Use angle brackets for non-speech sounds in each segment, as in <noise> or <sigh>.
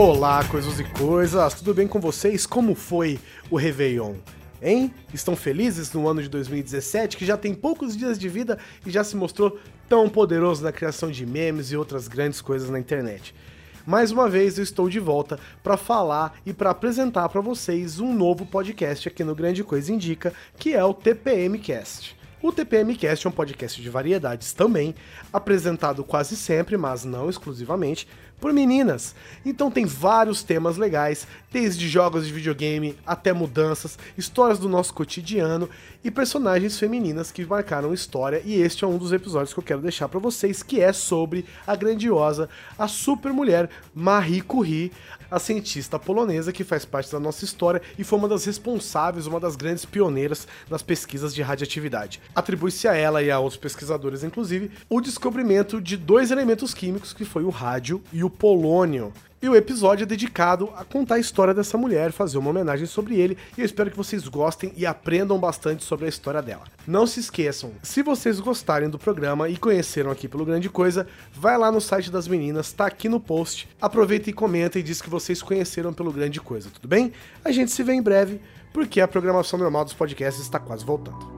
Olá, coisas e coisas, tudo bem com vocês? Como foi o Réveillon? Hein? Estão felizes no ano de 2017, que já tem poucos dias de vida e já se mostrou tão poderoso na criação de memes e outras grandes coisas na internet. Mais uma vez eu estou de volta para falar e para apresentar para vocês um novo podcast aqui no Grande Coisa Indica, que é o TPM Cast. O TPM Cast é um podcast de variedades também, apresentado quase sempre, mas não exclusivamente, por meninas. Então tem vários temas legais, desde jogos de videogame até mudanças, histórias do nosso cotidiano e personagens femininas que marcaram história. E este é um dos episódios que eu quero deixar para vocês, que é sobre a grandiosa, a super mulher Marie Curie, a cientista polonesa que faz parte da nossa história e foi uma das responsáveis, uma das grandes pioneiras nas pesquisas de radioatividade. Atribui-se a ela e a outros pesquisadores, inclusive, o descobrimento de dois elementos químicos que foi o rádio e o polônio. E o episódio é dedicado a contar a história dessa mulher, fazer uma homenagem sobre ele, e eu espero que vocês gostem e aprendam bastante sobre a história dela. Não se esqueçam, se vocês gostarem do programa e conheceram aqui pelo Grande Coisa, vai lá no site das meninas, tá aqui no post. Aproveita e comenta e diz que vocês conheceram pelo Grande Coisa, tudo bem? A gente se vê em breve, porque a programação normal dos podcasts está quase voltando.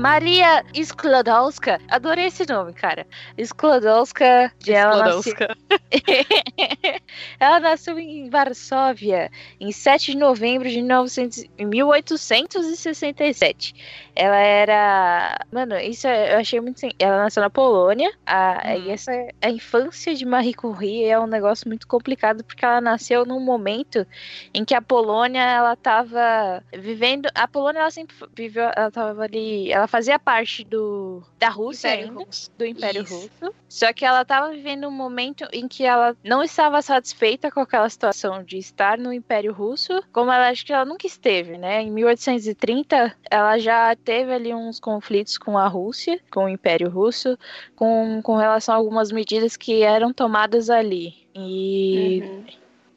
Maria Sklodowska. Adorei esse nome, cara. Sklodowska. Ela nasceu... <laughs> ela nasceu em Varsóvia em 7 de novembro de 1900... 1867. Ela era. Mano, isso eu achei muito. Ela nasceu na Polônia. A... Hum. E essa a infância de Marie Curie é um negócio muito complicado porque ela nasceu num momento em que a Polônia ela tava vivendo. A Polônia ela sempre viveu. Ela tava ali. Ela fazia parte do da Rússia Império ainda, Russo. do Império Isso. Russo. Só que ela estava vivendo um momento em que ela não estava satisfeita com aquela situação de estar no Império Russo, como ela acho que ela nunca esteve, né? Em 1830, ela já teve ali uns conflitos com a Rússia, com o Império Russo, com, com relação a algumas medidas que eram tomadas ali. E uhum.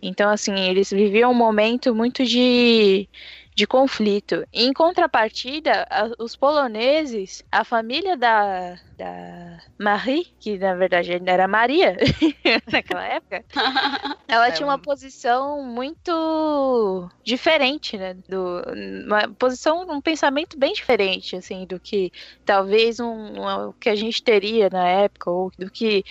então assim, eles viviam um momento muito de de conflito. Em contrapartida, a, os poloneses, a família da, da Marie, que na verdade era Maria <laughs> naquela época, <laughs> ela é tinha uma posição muito diferente, né? Do, uma posição, um pensamento bem diferente, assim, do que talvez um, um que a gente teria na época, ou do que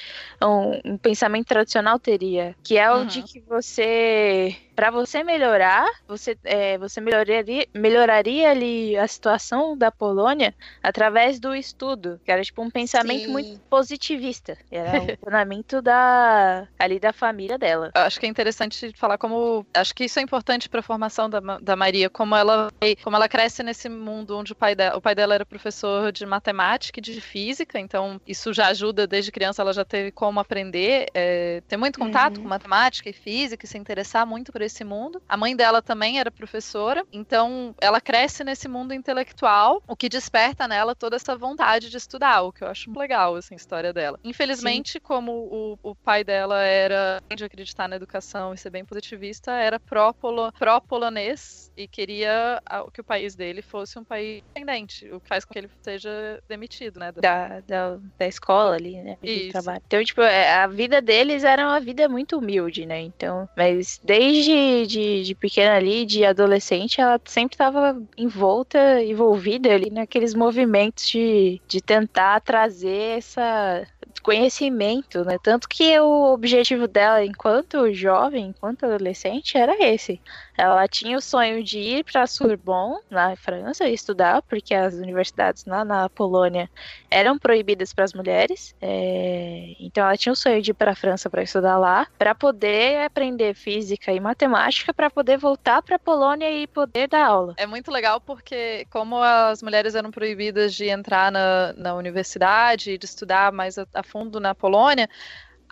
um, um pensamento tradicional teria, que é o uhum. de que você para você melhorar, você, é, você melhoraria, melhoraria ali a situação da Polônia através do estudo, que era tipo um pensamento Sim. muito positivista. Era <laughs> o funcionamento da ali da família dela. Acho que é interessante falar como acho que isso é importante para a formação da, da Maria, como ela como ela cresce nesse mundo onde o pai dela, o pai dela era professor de matemática e de física, então isso já ajuda desde criança, ela já teve como aprender, é, ter muito contato uhum. com matemática e física, e se interessar muito por esse mundo. A mãe dela também era professora, então ela cresce nesse mundo intelectual, o que desperta nela toda essa vontade de estudar, o que eu acho legal, assim, a história dela. Infelizmente, Sim. como o, o pai dela era de acreditar na educação e ser bem positivista, era pró-polonês e queria que o país dele fosse um país independente, o que faz com que ele seja demitido, né? Da, da, da escola ali, né? De trabalho. Então, tipo, é, a vida deles era uma vida muito humilde, né? Então, mas desde de, de pequena ali, de adolescente, ela sempre estava envolta, envolvida ali naqueles movimentos de, de tentar trazer essa conhecimento, né? Tanto que o objetivo dela, enquanto jovem, enquanto adolescente, era esse. Ela tinha o sonho de ir para Sorbonne, na França, estudar, porque as universidades lá na Polônia eram proibidas para as mulheres. É... Então ela tinha o sonho de ir para a França para estudar lá, para poder aprender física e matemática, para poder voltar para a Polônia e poder dar aula. É muito legal porque, como as mulheres eram proibidas de entrar na, na universidade, de estudar mais a, a fundo na Polônia,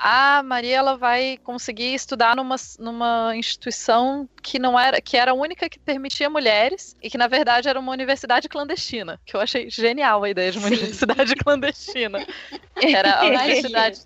a Maria ela vai conseguir estudar numa, numa instituição que não era que era a única que permitia mulheres e que na verdade era uma universidade clandestina, que eu achei genial a ideia de uma Sim. universidade <laughs> clandestina. Era a <laughs> universidade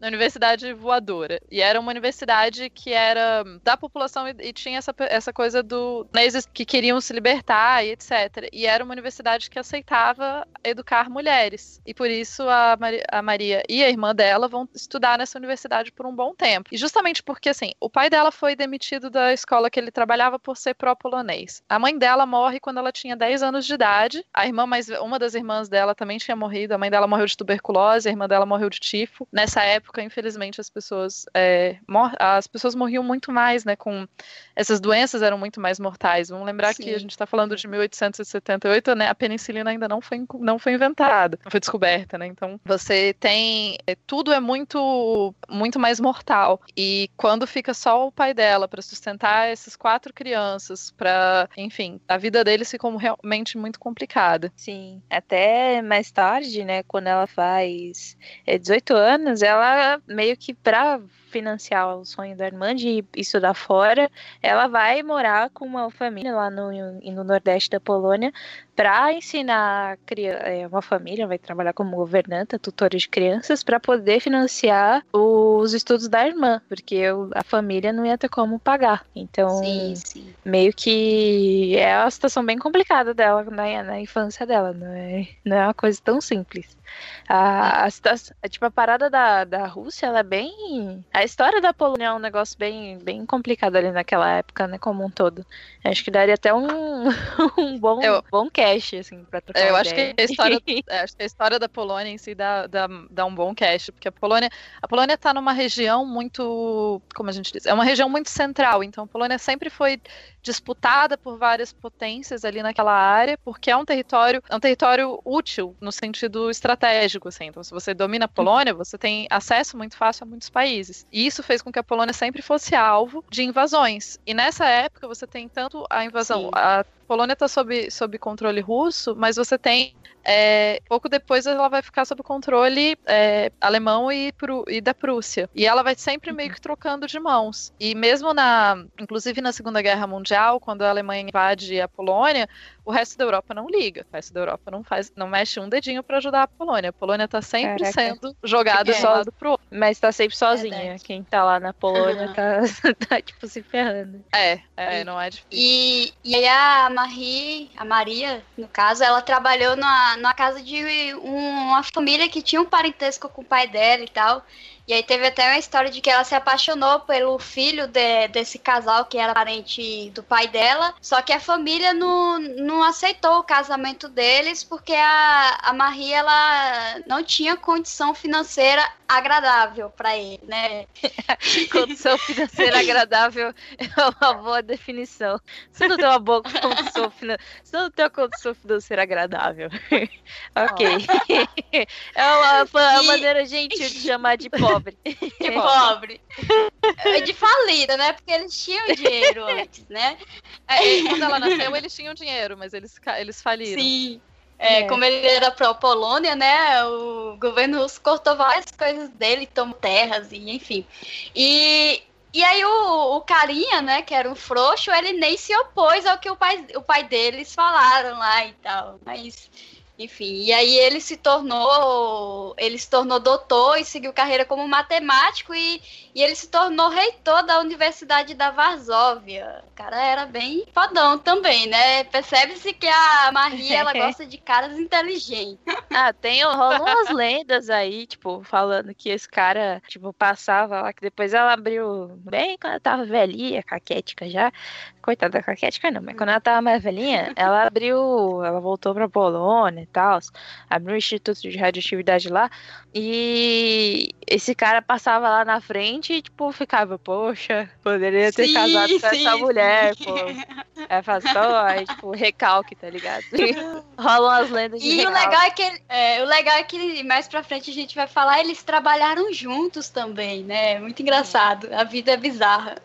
na Universidade Voadora. E era uma universidade que era da população e, e tinha essa, essa coisa do que queriam se libertar e etc. E era uma universidade que aceitava educar mulheres. E por isso a, Maria, a Maria e a irmã dela vão estudar nessa universidade por um bom tempo. E justamente porque, assim, o pai dela foi demitido da escola que ele trabalhava por ser pró-polonês. A mãe dela morre quando ela tinha 10 anos de idade. A irmã mais uma das irmãs dela também tinha morrido. A mãe dela morreu de tuberculose, a irmã dela morreu de tifo. Nessa época, infelizmente, as pessoas é, as pessoas morriam muito mais, né? Com essas doenças eram muito mais mortais. Vamos lembrar Sim. que a gente está falando de 1878, né? A penicilina ainda não foi, não foi inventada, não foi descoberta, né? Então você tem é, tudo é muito muito mais mortal. E quando fica só o pai dela para sustentar essas quatro crianças, para enfim, a vida deles ficou realmente muito complicada. Sim, até mais tarde, né? Quando ela faz 18 é, anos, ela meio que para financiar o sonho da irmã de estudar fora, ela vai morar com uma família lá no, no Nordeste da Polônia para ensinar é, uma família, vai trabalhar como governanta, tutora de crianças, para poder financiar os estudos da irmã, porque a família não ia ter como pagar. Então, sim, sim. meio que é uma situação bem complicada dela na, na infância dela, não é, não é uma coisa tão simples. A, a, a, tipo, a parada da, da Rússia, ela é bem. A história da Polônia é um negócio bem, bem complicado ali naquela época, né? Como um todo. Acho que daria até um, <laughs> um bom, eu, bom cast, assim, pra trocar Eu acho que, a história, <laughs> é, acho que a história da Polônia em si dá, dá, dá um bom cast, porque a Polônia. A Polônia tá numa região muito. Como a gente diz? É uma região muito central, então a Polônia sempre foi disputada por várias potências ali naquela área, porque é um território, é um território útil no sentido estratégico, assim. Então, se você domina a Polônia, você tem acesso muito fácil a muitos países. E isso fez com que a Polônia sempre fosse alvo de invasões. E nessa época você tem tanto a invasão, a Polônia está sob, sob controle russo, mas você tem é, pouco depois ela vai ficar sob controle é, alemão e, e, da Prússia. E ela vai sempre meio que trocando de mãos. E mesmo na, inclusive na Segunda Guerra Mundial, quando a Alemanha invade a Polônia, o resto da Europa não liga. O resto da Europa não faz, não mexe um dedinho para ajudar a Polônia. A Polônia tá sempre Caraca. sendo jogada de um lado pro outro. Mas tá sempre sozinha. Verdade. Quem tá lá na Polônia uhum. tá, <laughs> tá, tipo, se ferrando. É, é, não é difícil. E, e aí a Marie, a Maria, no caso, ela trabalhou na, numa casa de uma família que tinha um parentesco com o pai dela e tal. E aí teve até uma história de que ela se apaixonou pelo filho de, desse casal que era parente do pai dela, só que a família não, não aceitou o casamento deles porque a, a Marie ela não tinha condição financeira agradável para ele, né? <laughs> condição financeira agradável é uma boa definição. Você não tem uma boa condição financeira, você não tem uma condição financeira agradável. <laughs> ok. <laughs> é uma, uma e... maneira gentil de chamar de pobre pobre. <laughs> De <laughs> pobre. É de falida, né? Porque eles tinham dinheiro <laughs> antes, né? É, quando ela nasceu, eles tinham dinheiro, mas eles, eles faliram. Sim. É, é. Como ele era pró-Polônia, né? O governo russo cortou várias coisas dele, tomou terras e enfim. E, e aí o, o carinha, né, que era um frouxo, ele nem se opôs ao que o pai, o pai deles falaram lá e tal. Mas enfim, e aí ele se tornou, ele se tornou doutor e seguiu carreira como matemático e, e ele se tornou reitor da Universidade da Varsóvia. O cara era bem fodão também, né? Percebe-se que a Maria, ela <laughs> gosta de caras inteligentes. <laughs> Ah, tem, rolam umas lendas aí, tipo, falando que esse cara, tipo, passava lá, que depois ela abriu bem quando ela tava velhinha, caquética já, coitada da caquética não, mas quando ela tava mais velhinha, ela abriu, ela voltou pra Polônia e tal, abriu um instituto de radioatividade lá, e esse cara passava lá na frente e, tipo, ficava, poxa, poderia ter sim, casado com sim, essa mulher, sim. pô. É só, <laughs> aí, tipo, recalque, tá ligado? <laughs> Rolam as lendas de E recalque. o legal é que é, o legal é que mais pra frente a gente vai falar, eles trabalharam juntos também, né? Muito engraçado. A vida é bizarra.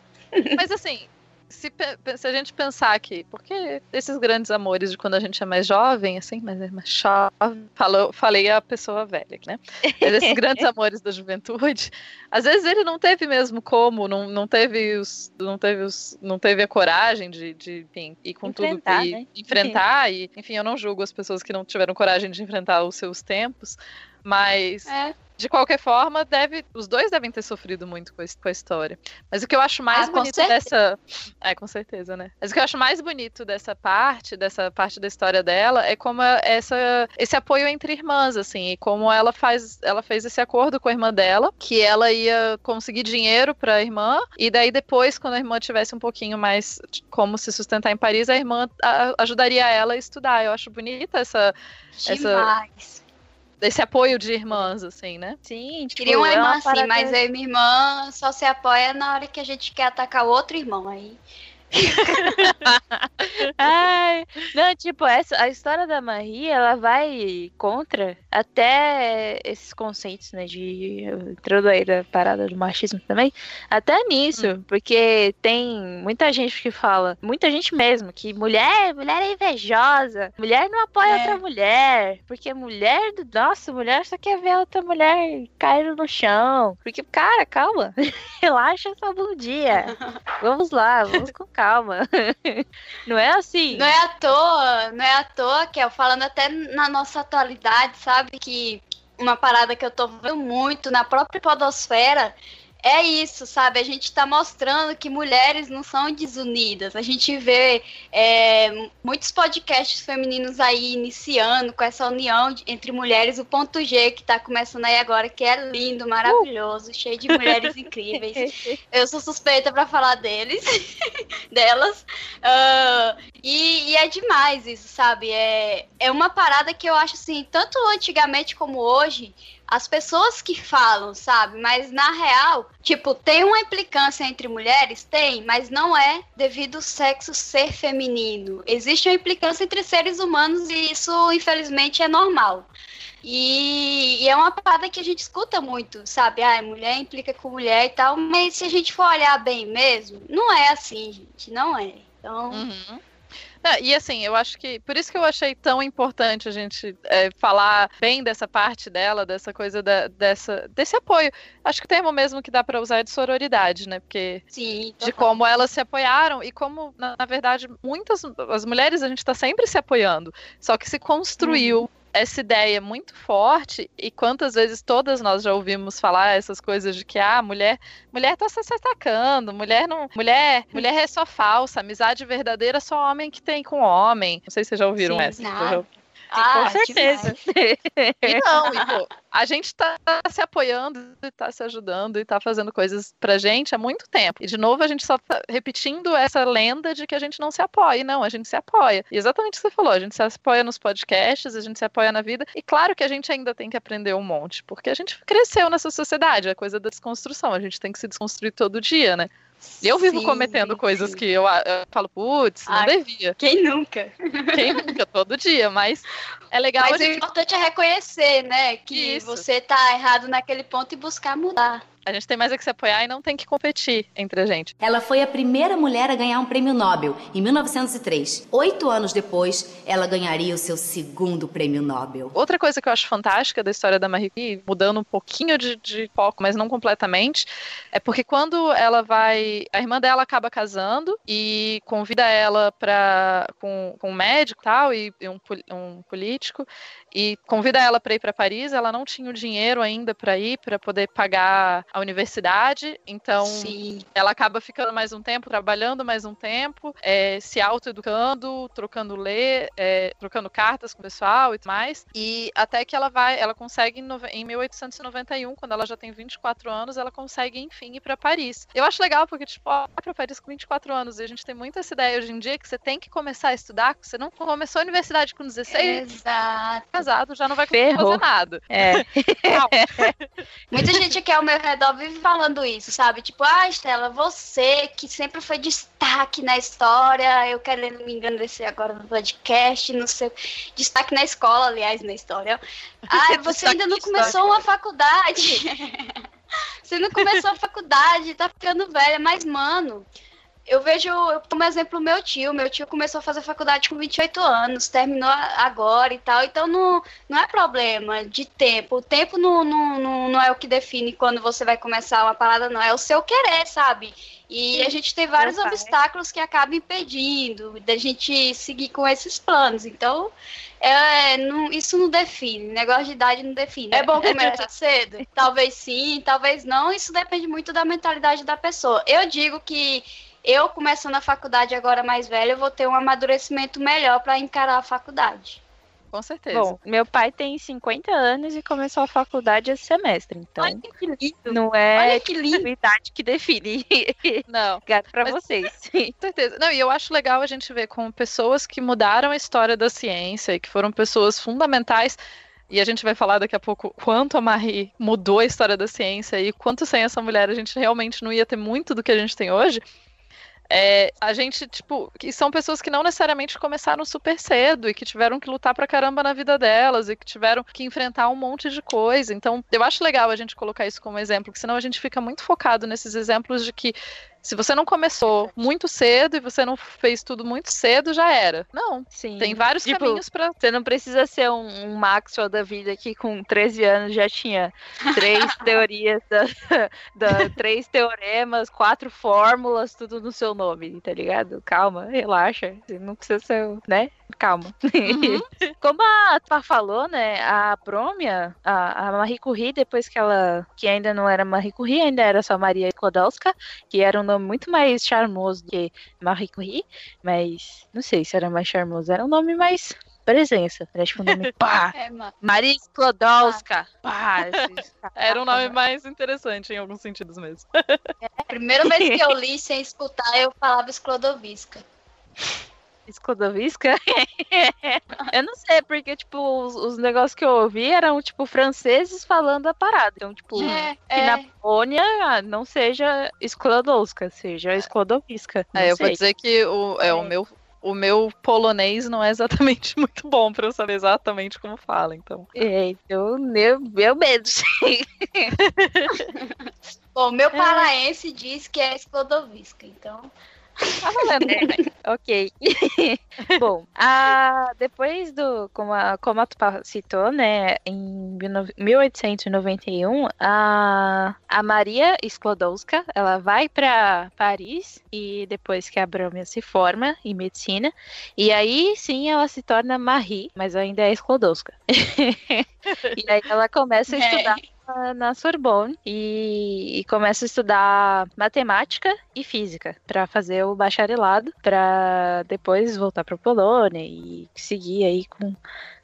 Mas assim, se, se, a gente pensar aqui, porque esses grandes amores de quando a gente é mais jovem, assim, mas é mais jovem, falou, falei a pessoa velha, né? Mas esses grandes <laughs> amores da juventude, às vezes ele não teve mesmo como, não, não teve os, não teve os, não teve a coragem de, de enfim, ir com enfrentar, tudo e né? enfrentar e, enfim, eu não julgo as pessoas que não tiveram coragem de enfrentar os seus tempos, Mas É. de qualquer forma, deve, os dois devem ter sofrido muito com, esse- com a história. Mas o que eu acho mais Ah, bonito dessa. É, com certeza, né? Mas o que eu acho mais bonito dessa parte, dessa parte da história dela, é como a- essa, esse apoio entre irmãs, assim, e como ela faz. Ela fez esse acordo com a irmã dela, que ela ia conseguir dinheiro pra irmã, e daí depois, quando a irmã tivesse um pouquinho mais como se sustentar em Paris, a irmã a- ajudaria ela a estudar. Eu acho bonita essa, Essa- Demais. esse apoio de irmãs, assim, né? Sim, tipo, Queria uma é irmã assim, parada- mas eu e minha irmã só se apoia na hora que a gente quer atacar o outro irmão. Aí. <laughs> Ai, não, tipo, essa, a história da Marie, ela vai contra até esses conceitos, né, de entrando aí da parada do machismo também, até nisso, porque tem muita gente que fala, muita gente mesmo, que mulher, mulher é invejosa, mulher não apoia É. outra mulher, porque mulher, do- nossa, mulher só quer ver outra mulher caindo no chão, porque, cara, calma, <laughs> relaxa essa bundinha, <laughs> vamos lá, vamos com calma. <laughs> Não é assim. Não é à toa, não é à toa, Kel, falando até na nossa atualidade, sabe? Que uma parada que eu tô vendo muito na própria podosfera é isso, sabe? A gente tá mostrando que mulheres não são desunidas. A gente vê é, muitos podcasts femininos aí iniciando com essa união de- entre mulheres. O ponto G que tá começando aí agora, que é lindo, maravilhoso, cheio de mulheres <laughs> incríveis. Eu sou suspeita pra falar deles, <laughs> delas. Ah, e, e é demais isso, sabe? É, é uma parada que eu acho assim, tanto antigamente como hoje, as pessoas que falam, sabe? Mas na real, tipo, tem uma implicância entre mulheres? Tem, mas não é devido ao sexo ser feminino. Existe uma implicância entre seres humanos e isso, infelizmente, é normal. E, e é uma parada que a gente escuta muito, sabe? Ah, mulher implica com mulher e tal, mas se a gente for olhar bem mesmo, não é assim, gente, não é. Então, Uhum. Não, e assim, eu acho que. Por isso que eu achei tão importante a gente é, falar bem dessa parte dela, dessa coisa da, dessa, desse apoio. Acho que o termo mesmo que dá pra usar é de sororidade, né? Porque sim. de como elas se apoiaram e como, na, na verdade, muitas as mulheres a gente tá sempre se apoiando. Só que se construiu essa ideia muito forte e quantas vezes todas nós já ouvimos falar essas coisas de que ah, mulher, mulher tá se atacando, mulher não, mulher, mulher é só falsa, amizade verdadeira é só homem que tem com homem. Não sei se vocês já ouviram Sim, essa. Já- Ah, com certeza. E não, e, pô, a gente tá se apoiando e tá se ajudando e tá fazendo coisas pra gente há muito tempo. E de novo a gente só tá repetindo essa lenda de que a gente não se apoia. Não, a gente se apoia. E exatamente o que você falou, a gente se apoia nos podcasts, a gente se apoia na vida. E claro que a gente ainda tem que aprender um monte, porque a gente cresceu nessa sociedade, a coisa da desconstrução. A gente tem que se desconstruir todo dia, né? Eu vivo Sim, cometendo coisas sim. que eu, eu falo, putz, não Ah, devia. Quem nunca? Quem nunca, todo dia, mas é legal Mas a o gente importante é reconhecer, né? Que Isso. você tá errado naquele ponto e buscar mudar. A gente tem mais é que se apoiar e não tem que competir entre a gente. Ela foi a primeira mulher a ganhar um prêmio Nobel em 1903. Oito anos depois, ela ganharia o seu segundo prêmio Nobel. Outra coisa que eu acho fantástica da história da Marie Curie, mudando um pouquinho de, de foco, mas não completamente, é porque quando ela vai. A irmã dela acaba casando e convida ela para com, com um médico e tal, e, e um, um político, e convida ela para ir para Paris. Ela não tinha o dinheiro ainda para ir, para poder pagar a universidade, então Sim. ela acaba ficando mais um tempo, trabalhando mais um tempo, é, se autoeducando, trocando ler, é, trocando cartas com o pessoal e tudo mais. E até que ela vai, ela consegue em, nove- em 1891, quando ela já tem 24 anos, ela consegue enfim ir para Paris. Eu acho legal porque tipo, ó, vai para Paris com 24 anos e a gente tem muito essa ideia hoje em dia que você tem que começar a estudar, você não começou a universidade com 16, Exato. Casado, já não vai conseguir Ferrou. fazer nada. É. <laughs> Muita gente aqui ao meu redor vive falando isso, sabe? Tipo, ah, Estela, você que sempre foi destaque na história, eu querendo me engrandecer agora no podcast, no seu destaque na escola, aliás, na história. <laughs> Ah, você ainda não começou uma faculdade. <laughs> você não começou a faculdade, tá ficando velha, mas, mano. Eu vejo como exemplo meu tio. Meu tio começou a fazer faculdade com 28 anos, terminou agora e tal. Então não, não é problema de tempo. O tempo não, não, não, não é o que define quando você vai começar uma parada, não. É o seu querer, sabe? E a gente tem vários obstáculos que acabam impedindo da gente seguir com esses planos. Então, é, não, isso não define. Negócio de idade não define. É bom começar cedo? Talvez sim, talvez não. Isso depende muito da mentalidade da pessoa. Eu digo que eu, começando a faculdade agora mais velha, eu vou ter um amadurecimento melhor para encarar a faculdade. Com certeza. Bom, meu pai tem 50 anos e começou a faculdade esse semestre, então Olha que lindo. não é Olha que lindo. idade que define. <laughs> Não. <laughs> Gato para vocês. <laughs> Com certeza. Não, e eu acho legal a gente ver com pessoas que mudaram a história da ciência e que foram pessoas fundamentais e a gente vai falar daqui a pouco quanto a Marie mudou a história da ciência e quanto sem essa mulher a gente realmente não ia ter muito do que a gente tem hoje. É, a gente, tipo, que são pessoas que não necessariamente começaram super cedo e que tiveram que lutar pra caramba na vida delas e que tiveram que enfrentar um monte de coisa. Então, eu acho legal a gente colocar isso como exemplo, porque senão a gente fica muito focado nesses exemplos de que se você não começou muito cedo e você não fez tudo muito cedo, já era. Não. Sim. Tem vários tipo, caminhos para. Você não precisa ser um, um, Maxwell da vida que com 13 anos já tinha três <laughs> teorias, da, da, três teoremas, quatro fórmulas, tudo no seu nome, tá ligado? Calma, relaxa. Você não precisa ser, né? Calma. Uhum. <laughs> Como a Pá falou, né? A Promia, a, a Marie Curie, depois que ela. que ainda não era Marie Curie, ainda era só Maria Sklodowska, que era um nome muito mais charmoso do que Marie Curie, mas não sei se era mais charmoso, era um nome mais presença. Era tipo um nome <laughs> pá! É, Maria Sklodowska! Pá! Era um nome mais interessante em alguns sentidos mesmo. É, a primeira vez que eu <laughs> li sem escutar, eu falava Sklodoviska. Sklodoviska? <laughs> eu não sei, porque, tipo, os, os, negócios que eu ouvi eram, tipo, franceses falando a parada. Então, tipo, é, que é. na Polônia não seja Sklodowska, seja Sklodoviska. É, eu sei. vou dizer que o, é, o meu o meu polonês não é exatamente <laughs> muito bom para eu saber exatamente como fala, então. É, então, meu, meu medo. <laughs> Bom, meu paraense diz que é Sklodoviska, então. Tá valendo. ok. <laughs> Bom, a, depois do. Como a, como a Tupá citou, né? Em 1891, a, a Maria Sklodowska ela vai para Paris e depois que a Brahma se forma em medicina. E aí sim ela se torna Marie, mas ainda é Sklodowska. <laughs> e aí ela começa a é. Estudar na Sorbonne e, e começa a estudar matemática e física para fazer o bacharelado, para depois voltar para Polônia e seguir aí com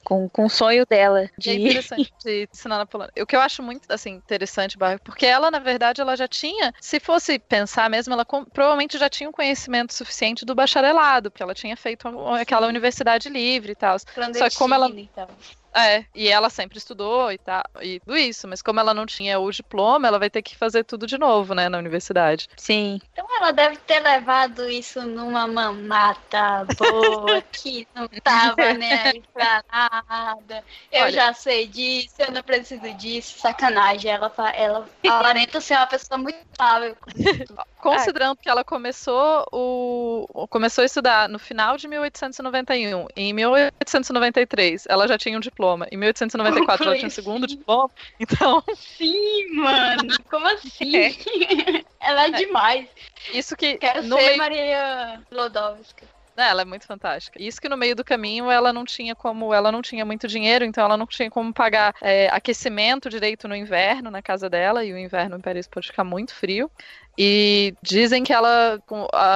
com, com o sonho dela de... É interessante <laughs> de ensinar na Polônia. O que eu acho muito assim interessante, porque ela na verdade ela já tinha, se fosse pensar mesmo, ela com, provavelmente já tinha um conhecimento suficiente do bacharelado, porque ela tinha feito aquela universidade livre e tal. Só que como ela então. É, e ela sempre estudou e tal, e tudo isso, mas como ela não tinha o diploma, ela vai ter que fazer tudo de novo, né, na universidade. Sim. Então ela deve ter levado isso numa mamata boa, <laughs> que não tava nem aí pra nada. Eu Olha, já sei disso, eu não preciso disso, sacanagem. Ela, ela aparenta ser uma pessoa muito sábia. <laughs> Considerando que ela começou o começou a estudar no final de 1891, em 1893 ela já tinha um diploma. Em 1894 ela tinha o segundo diploma. Então. Sim, mano. Como assim? É. <laughs> ela é, é demais. Isso que. Quero ser meio... Maria Lodowska. É, ela é muito fantástica. Isso que no meio do caminho ela não tinha como, ela não tinha muito dinheiro, então ela não tinha como pagar é, aquecimento direito no inverno na casa dela, e o inverno em Paris pode ficar muito frio. E dizem que ela,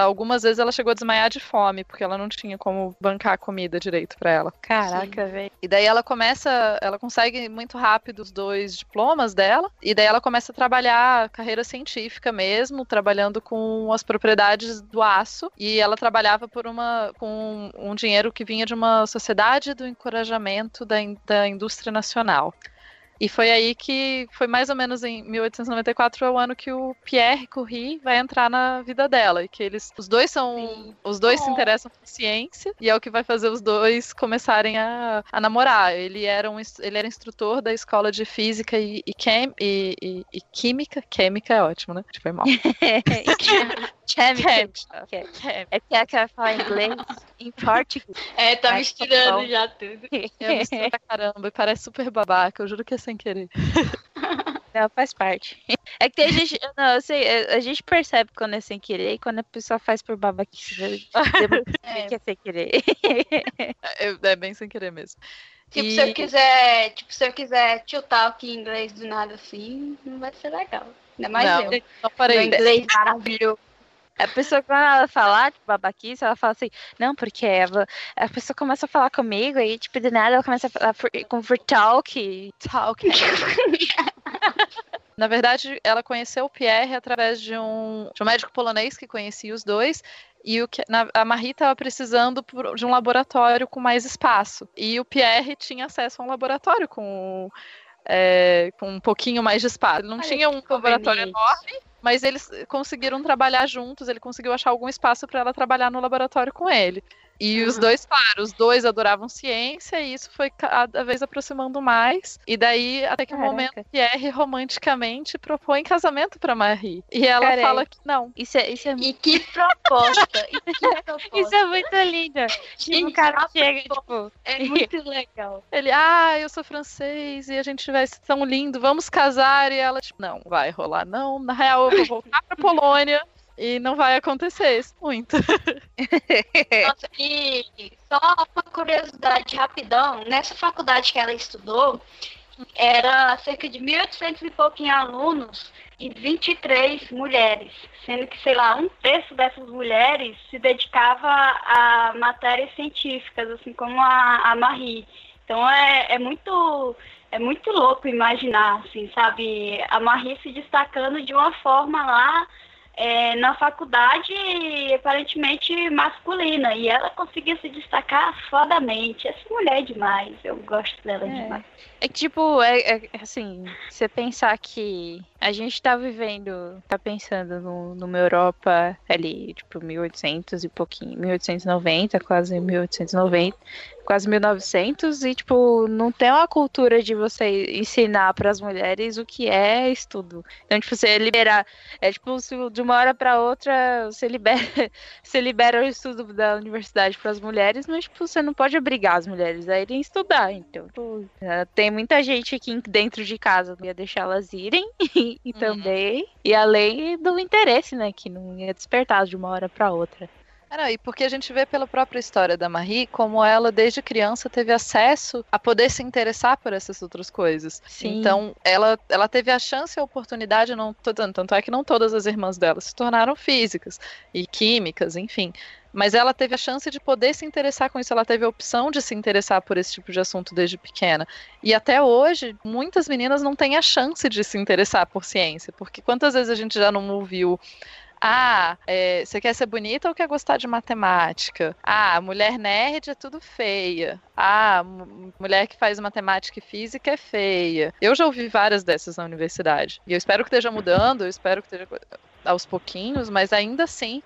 algumas vezes ela chegou a desmaiar de fome, porque ela não tinha como bancar comida direito para ela. Caraca, velho. E daí ela começa, ela consegue muito rápido os dois diplomas dela, e daí ela começa a trabalhar carreira científica mesmo, trabalhando com as propriedades do aço, e ela trabalhava por uma com um dinheiro que vinha de uma sociedade do encorajamento da, da indústria nacional. E foi aí que foi mais ou menos em 1894 é o ano que o Pierre Curie vai entrar na vida dela e que eles os dois são Sim. os dois se interessam por ciência e é o que vai fazer os dois começarem a, a namorar. Ele era um ele era instrutor da escola de física e, e, chem, e, e, química, química é ótimo, né? Tipo, foi mal. <laughs> <laughs> Chemical. É que ela quer falar inglês em português. É, tá misturando já tudo. <laughs> Eu misturo pra caramba e parece super babaca, eu juro que é sem querer. <laughs> Não, faz parte. É que tem gente. Não, eu sei, a gente percebe quando é sem querer e quando a pessoa faz por babaquice. <laughs> É. que é sem querer. É, é bem sem querer mesmo. Tipo, e... se eu quiser, tipo, se eu quiser tiltar aqui em inglês do nada assim, não vai ser legal. Ainda mais não, eu. Não farei Meu inglês maravilhoso. A pessoa, quando ela falar, tipo, babaquice, ela fala assim, não, porque ela, a pessoa começa a falar comigo e, tipo, de nada ela começa a falar for, com for talk. Talk. <laughs> Na verdade, ela conheceu o Pierre através de um, de um médico polonês que conhecia os dois. E o que, na, a Marie estava precisando por, de um laboratório com mais espaço. E o Pierre tinha acesso a um laboratório com, é, com um pouquinho mais de espaço. Ele não Ai, tinha um laboratório enorme, mas eles conseguiram trabalhar juntos. Ele conseguiu achar algum espaço para ela trabalhar no laboratório com ele. E uhum. os dois, claro, os dois adoravam ciência e isso foi cada vez aproximando mais. E daí, até que o um momento, Pierre romanticamente propõe casamento para Marie. E ela Caramba. fala que não. Isso é, isso é... E que proposta! e que proposta. <laughs> Isso é muito lindo. Tipo, o cara chega, tipo... É <laughs> muito legal. Ele, ah, eu sou francês e a gente vai ser tão lindo, vamos casar. E ela, tipo, não, vai rolar não. Na real, eu vou voltar pra Polônia. E não vai acontecer isso muito. <laughs> Nossa, e só uma curiosidade rapidão, nessa faculdade que ela estudou, era cerca de 1.800 e pouquinho alunos e 23 mulheres, sendo que, sei lá, um terço dessas mulheres se dedicava a matérias científicas, assim como a, a Marie. Então é, é muito é muito louco imaginar, assim, sabe, a Marie se destacando de uma forma lá é, na faculdade aparentemente masculina e ela conseguia se destacar fodamente. Essa mulher é demais, eu gosto dela é. demais. É tipo, é, é, assim, você pensar que a gente tá vivendo, tá pensando no, numa Europa ali, tipo, 1800 e pouquinho, 1890, quase 1890, quase 1900 e tipo não tem uma cultura de você ensinar para as mulheres o que é estudo. Então tipo você liberar é tipo de uma hora para outra você libera <laughs> você libera o estudo da universidade para as mulheres, mas tipo você não pode obrigar as mulheres a irem estudar. Então tipo, tem muita gente aqui dentro de casa não ia deixar elas irem <laughs> e, e uhum. também e além do interesse, né, que não ia despertar de uma hora para outra. É, não, e porque a gente vê pela própria história da Marie como ela, desde criança, teve acesso a poder se interessar por essas outras coisas. Sim. Então, ela, ela teve a chance e a oportunidade, não tanto é que não todas as irmãs dela se tornaram físicas e químicas, enfim. Mas ela teve a chance de poder se interessar com isso, ela teve a opção de se interessar por esse tipo de assunto desde pequena. E até hoje, muitas meninas não têm a chance de se interessar por ciência, porque quantas vezes a gente já não ouviu ah, é, você quer ser bonita ou quer gostar de matemática? Ah, mulher nerd é tudo feia. Ah, mulher que faz matemática e física é feia. Eu já ouvi várias dessas na universidade. E eu espero que esteja mudando, eu espero que esteja aos pouquinhos, mas ainda assim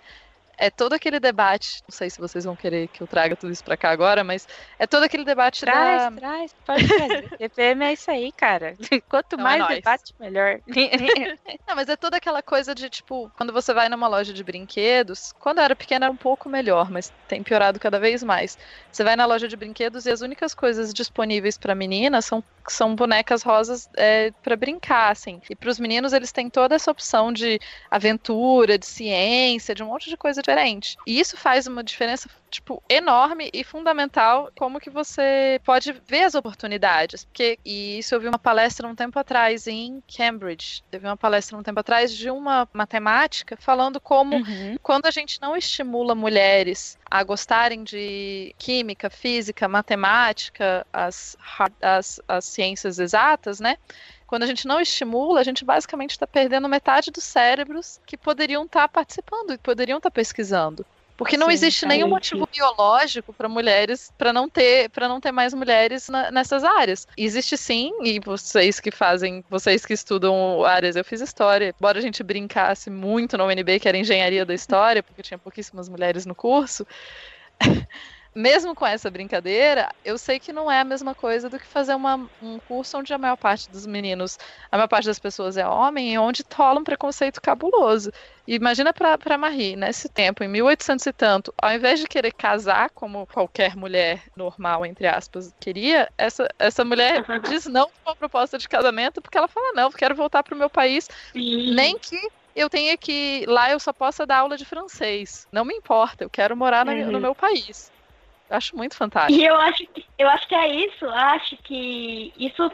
é todo aquele debate. Não sei se vocês vão querer que eu traga tudo isso pra cá agora, mas é todo aquele debate traz, da. Traz, pode trazer. <laughs> TPM é isso aí, cara. <laughs> Quanto é mais é debate, melhor. <laughs> Não, mas é toda aquela coisa de, tipo, quando você vai numa loja de brinquedos, quando eu era pequena era um pouco melhor, mas tem piorado cada vez mais. Você vai na loja de brinquedos e as únicas coisas disponíveis para meninas são, são bonecas rosas é, para brincar, assim. E para os meninos eles têm toda essa opção de aventura, de ciência, de um monte de coisa diferente. E isso faz uma diferença tipo enorme e fundamental como que você pode ver as oportunidades, porque e isso eu vi uma palestra um tempo atrás em Cambridge. Teve uma palestra um tempo atrás de uma matemática falando como uhum. quando a gente não estimula mulheres a gostarem de química, física, matemática, as, as, as ciências exatas, né? Quando a gente não estimula, a gente basicamente está perdendo metade dos cérebros que poderiam estar tá participando e poderiam estar tá pesquisando. Porque não Sim, existe nenhum motivo biológico para mulheres, para não ter, para não ter mais mulheres na, nessas áreas. Existe sim, e vocês que fazem, vocês que estudam áreas, eu fiz história, embora a gente brincasse muito na UNB que era engenharia da história, porque tinha pouquíssimas mulheres no curso. <laughs> mesmo com essa brincadeira, eu sei que não é a mesma coisa do que fazer uma, um curso onde a maior parte dos meninos, a maior parte das pessoas é homem, e onde rola um preconceito cabuloso. E imagina para Marie, nesse tempo, em 1800 e tanto, ao invés de querer casar como qualquer mulher normal, entre aspas, queria, essa, essa mulher <laughs> diz não para uma proposta de casamento porque ela fala: não, quero voltar para o meu país, nem que eu tenha que. Lá eu só possa dar aula de francês. Não me importa, eu quero morar uhum. no meu país. Eu acho muito fantástico. E eu acho que, eu acho que é isso. Acho que isso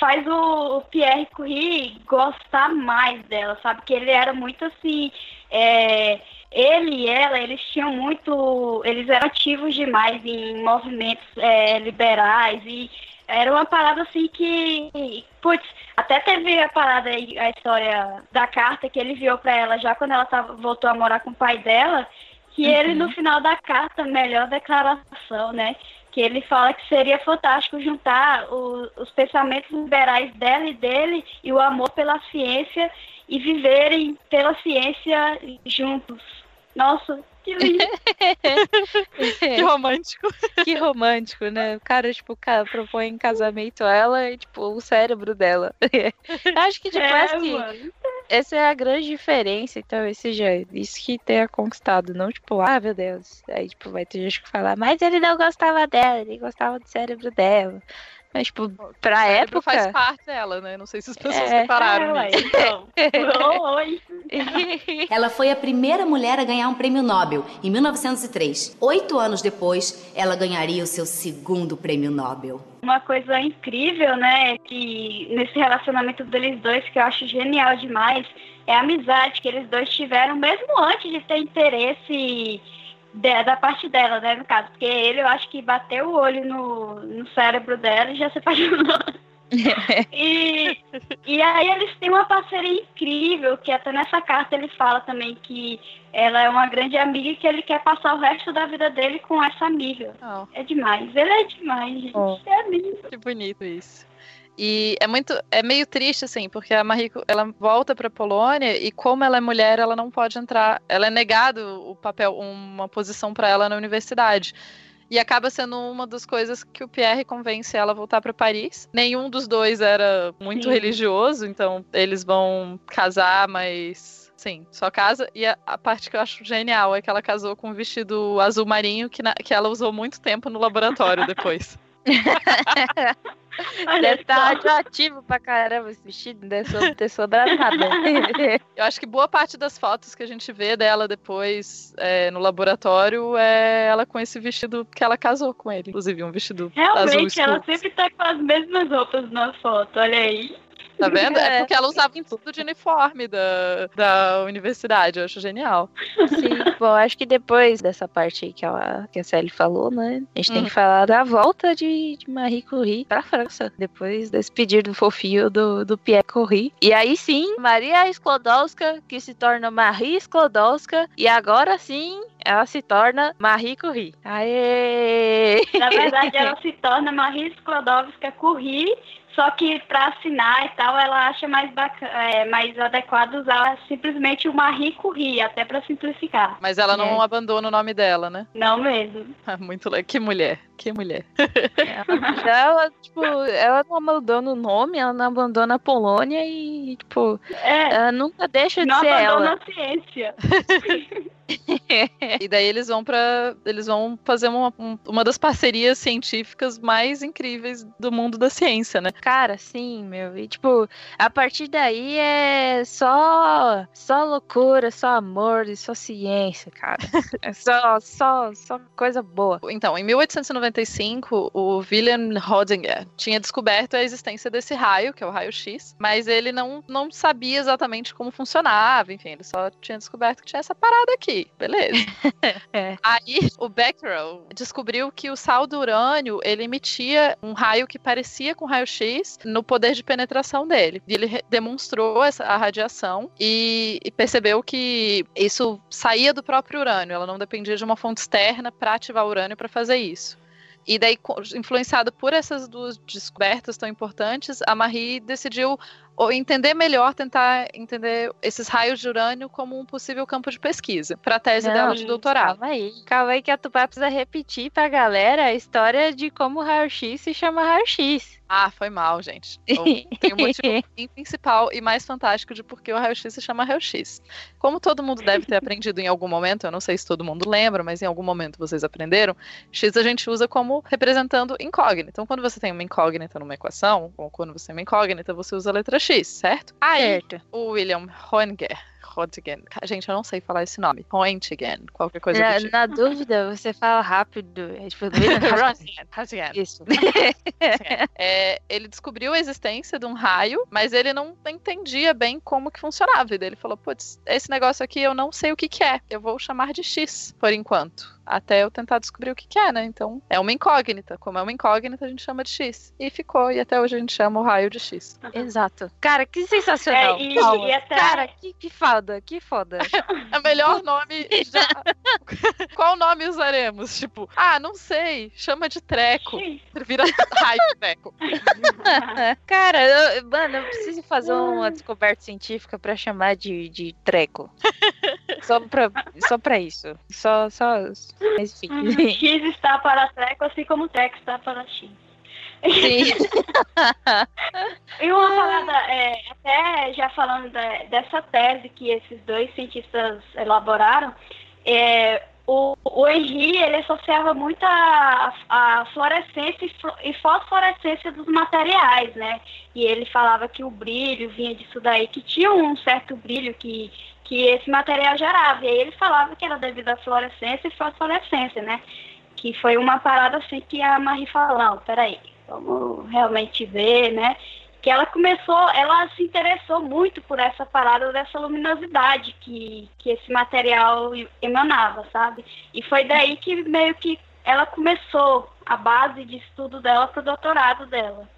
faz o, o Pierre Curie gostar mais dela, sabe? Que ele era muito assim. É, ele e ela, eles tinham muito. Eles eram ativos demais em movimentos é, liberais e era uma parada assim que, putz, até teve a parada aí, a história da carta que ele viu para ela já quando ela tava, voltou a morar com o pai dela, que uhum. ele no final da carta, melhor declaração, né? Que ele fala que seria fantástico juntar o, os pensamentos liberais dela e dele e o amor pela ciência e viverem pela ciência juntos. Nossa, que lindo. <laughs> que romântico. Que romântico, né? O cara, tipo, cara, propõe em casamento ela e, tipo, o cérebro dela. <laughs> Acho que, tipo, é, assim, essa é a grande diferença, então, esse já, isso que tenha conquistado, não, tipo, ah, meu Deus. Aí, tipo, vai ter gente que falar, mas ele não gostava dela, ele gostava do cérebro dela. Mas, tipo, pra época. faz parte dela, né? Não sei se as <laughs> pessoas é, separaram. É, então. Oi. <laughs> ela foi a primeira mulher a ganhar um prêmio Nobel, em 1903. Oito anos depois, ela ganharia o seu segundo prêmio Nobel. Uma coisa incrível, né? Que nesse relacionamento deles dois, que eu acho genial demais, é a amizade que eles dois tiveram, mesmo antes de ter interesse da parte dela, né, no caso. Porque ele, eu acho que bateu o olho no, no cérebro dela e já se apaixonou. <laughs> e, e aí eles têm uma parceria incrível, que até nessa carta ele fala também que ela é uma grande amiga e que ele quer passar o resto da vida dele com essa amiga. Oh. É demais, ele é demais, gente. Oh. É lindo. Que bonito isso. E é muito, é meio triste assim, porque a Mariko, ela volta para Polônia e como ela é mulher, ela não pode entrar, ela é negado o papel, uma posição para ela na universidade. E acaba sendo uma das coisas que o Pierre convence ela a voltar para Paris. Nenhum dos dois era muito Sim. religioso, então eles vão casar, mas Sim, só casa. E a, a, parte que eu acho genial é que ela casou com um vestido azul marinho que, na, que ela usou muito tempo no laboratório <laughs> depois. Deve estar radioativo pra caramba esse vestido, deve ter sobrado nada. <laughs> Eu acho que boa parte das fotos que a gente vê dela depois é, no laboratório é ela com esse vestido que ela casou com ele. Inclusive, um vestido Realmente, azul Realmente, ela sempre tá com as mesmas roupas na foto, olha aí. Tá vendo? É. <laughs> é porque ela usava tudo de uniforme da, da universidade. Eu acho genial. Sim. Bom, acho que depois dessa parte aí que, ela, que a Sally falou, né? A gente hum. tem que falar da volta de, de Marie Curie pra França. Depois desse pedido fofinho do, do Pierre Curie. E aí sim, Maria Sklodowska, que se torna Marie Sklodowska. E agora sim, ela se torna Marie Curie. Aê! Na verdade, ela se torna Marie Sklodowska Curie só que para assinar e tal, ela acha mais, bacana, é, mais adequado usar simplesmente o Marie Curie, até para simplificar. Mas ela não é. abandona o nome dela, né? Não mesmo. <laughs> Muito legal. Que mulher, que mulher. <laughs> ela, tipo, ela não abandona o nome, ela não abandona a Polônia e, tipo, é, ela nunca deixa de ser ela. Não abandona a ciência. <laughs> e daí eles vão para eles vão fazer uma, uma das parcerias científicas mais incríveis do mundo da ciência, né? Cara, sim, meu. E tipo, a partir daí é só só loucura, só amor e só ciência, cara. <laughs> É só só só coisa boa. Então, em 1895, o William Rodinger tinha descoberto a existência desse raio, que é o raio X, mas ele não não sabia exatamente como funcionava, enfim, ele só tinha descoberto que tinha essa parada aqui beleza. <laughs> é. Aí o Becquerel descobriu que o sal do urânio ele emitia um raio que parecia com raio-x no poder de penetração dele. E ele demonstrou essa, a radiação e, e percebeu que isso saía do próprio urânio, ela não dependia de uma fonte externa para ativar o urânio para fazer isso. E daí, influenciado por essas duas descobertas tão importantes, a Marie decidiu ou entender melhor, tentar entender esses raios de urânio como um possível campo de pesquisa para a tese Não, dela de doutorado. Calma aí, calma aí que a Tupá precisa repetir pra galera a história de como o raio-x se chama raio-x. Ah, foi mal, gente. Tem um motivo <laughs> principal e mais fantástico de por que o raio-x se chama raio-x. Como todo mundo deve ter aprendido em algum momento, eu não sei se todo mundo lembra, mas em algum momento vocês aprenderam, x a gente usa como representando incógnita. Então, quando você tem uma incógnita numa equação, ou quando você tem uma incógnita, você usa a letra x, certo? Aí, Certo. o William Hoenger, Röntgen, gente, eu não sei falar esse nome, Röntgen, qualquer coisa Na, do tipo. na dúvida, você fala rápido. É tipo. <laughs> Isso. <laughs> É, ele descobriu a existência de um raio, mas ele não entendia bem como que funcionava. E daí ele falou: putz, esse negócio aqui eu não sei o que, que é. Eu vou chamar de X por enquanto. Até eu tentar descobrir o que, que é, né? Então é uma incógnita. Como é uma incógnita, a gente chama de X. E ficou, e até hoje a gente chama o raio de X. Exato. Cara, que sensacional. É, e- Palmas. e até- Cara, que, que foda, que foda. <laughs> É o melhor nome já. <laughs> Qual nome usaremos? Tipo, ah, não sei, chama de treco. Vira <laughs> raio de treco. Cara, eu- mano, eu preciso fazer uma descoberta científica pra chamar de, de treco. Só pra, só pra isso. Só, só. Mas enfim. X está para treco, assim como treco está para X. Sim. <laughs> E uma parada, é, até já falando da- dessa tese que esses dois cientistas elaboraram, é, o, o Henry ele associava muito a, a fluorescência e e fosforescência dos materiais, né? E ele falava que o brilho vinha disso daí, que tinha um certo brilho que, que esse material gerava. E aí ele falava que era devido à fluorescência e fosforescência, né? Que foi uma parada assim que a Marie falou, não, peraí, vamos realmente ver, né? Que ela começou, ela se interessou muito por essa parada dessa luminosidade que, que esse material emanava, sabe? E foi daí que meio que ela começou a base de estudo dela pro doutorado dela.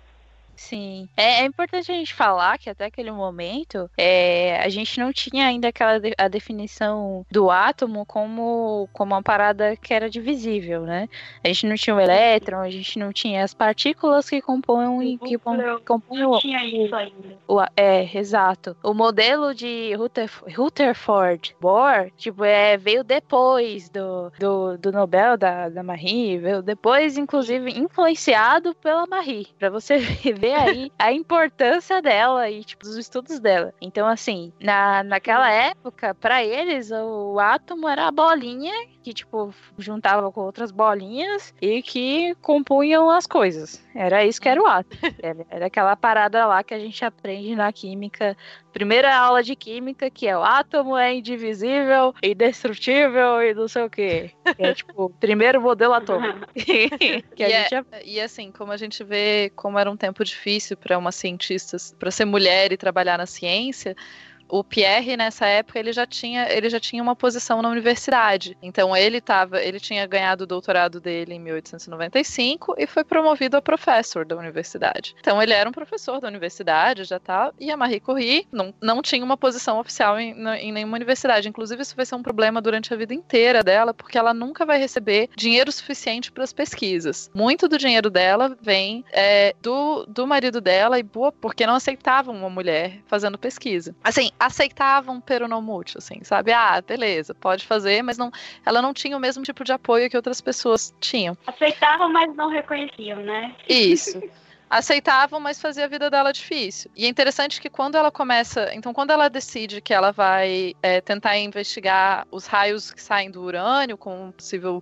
Sim. É, é importante a gente falar que até aquele momento é, a gente não tinha ainda aquela de- a definição do átomo como, como uma parada que era divisível, né? A gente não tinha o elétron, a gente não tinha as partículas que compõem, que compõem não o, tinha isso ainda. o é, exato. O modelo de Rutherf- Rutherford Bohr, tipo, é, veio depois do, do, do Nobel da, da Marie, veio depois, inclusive, influenciado pela Marie, pra você <laughs> ver aí a importância dela e, tipo, dos estudos dela. Então, assim, na, naquela época, pra eles, o átomo era a bolinha que, tipo, juntava com outras bolinhas e que compunham as coisas. Era isso que era o átomo. Era, era aquela parada lá que a gente aprende na química. Primeira aula de química, que é o átomo é indivisível, indestrutível e não sei o quê. É tipo, o primeiro modelo atômico. <laughs> que a E é- gente ap- E assim, como a gente vê como era um tempo difícil para uma cientista, para ser mulher e trabalhar na ciência, o Pierre nessa época ele já tinha ele já tinha uma posição na universidade. Então ele tava, ele tinha ganhado o doutorado dele em 1895 e foi promovido a professor da universidade. Então ele era um professor da universidade já tá, e a Marie Curie não, não tinha uma posição oficial em, em nenhuma universidade. Inclusive isso vai ser um problema durante a vida inteira dela, porque ela nunca vai receber dinheiro suficiente para as pesquisas. Muito do dinheiro dela vem é, do, do marido dela e boa porque não aceitavam uma mulher fazendo pesquisa. Assim, aceitavam peronomútil, assim, sabe? Ah, beleza, pode fazer, mas não, ela não tinha o mesmo tipo de apoio que outras pessoas tinham. Aceitavam, mas não reconheciam, né? Isso. <laughs> Aceitavam, mas fazia a vida dela difícil. E é interessante que quando ela começa. Então, quando ela decide que ela vai é, tentar investigar os raios que saem do urânio com um possível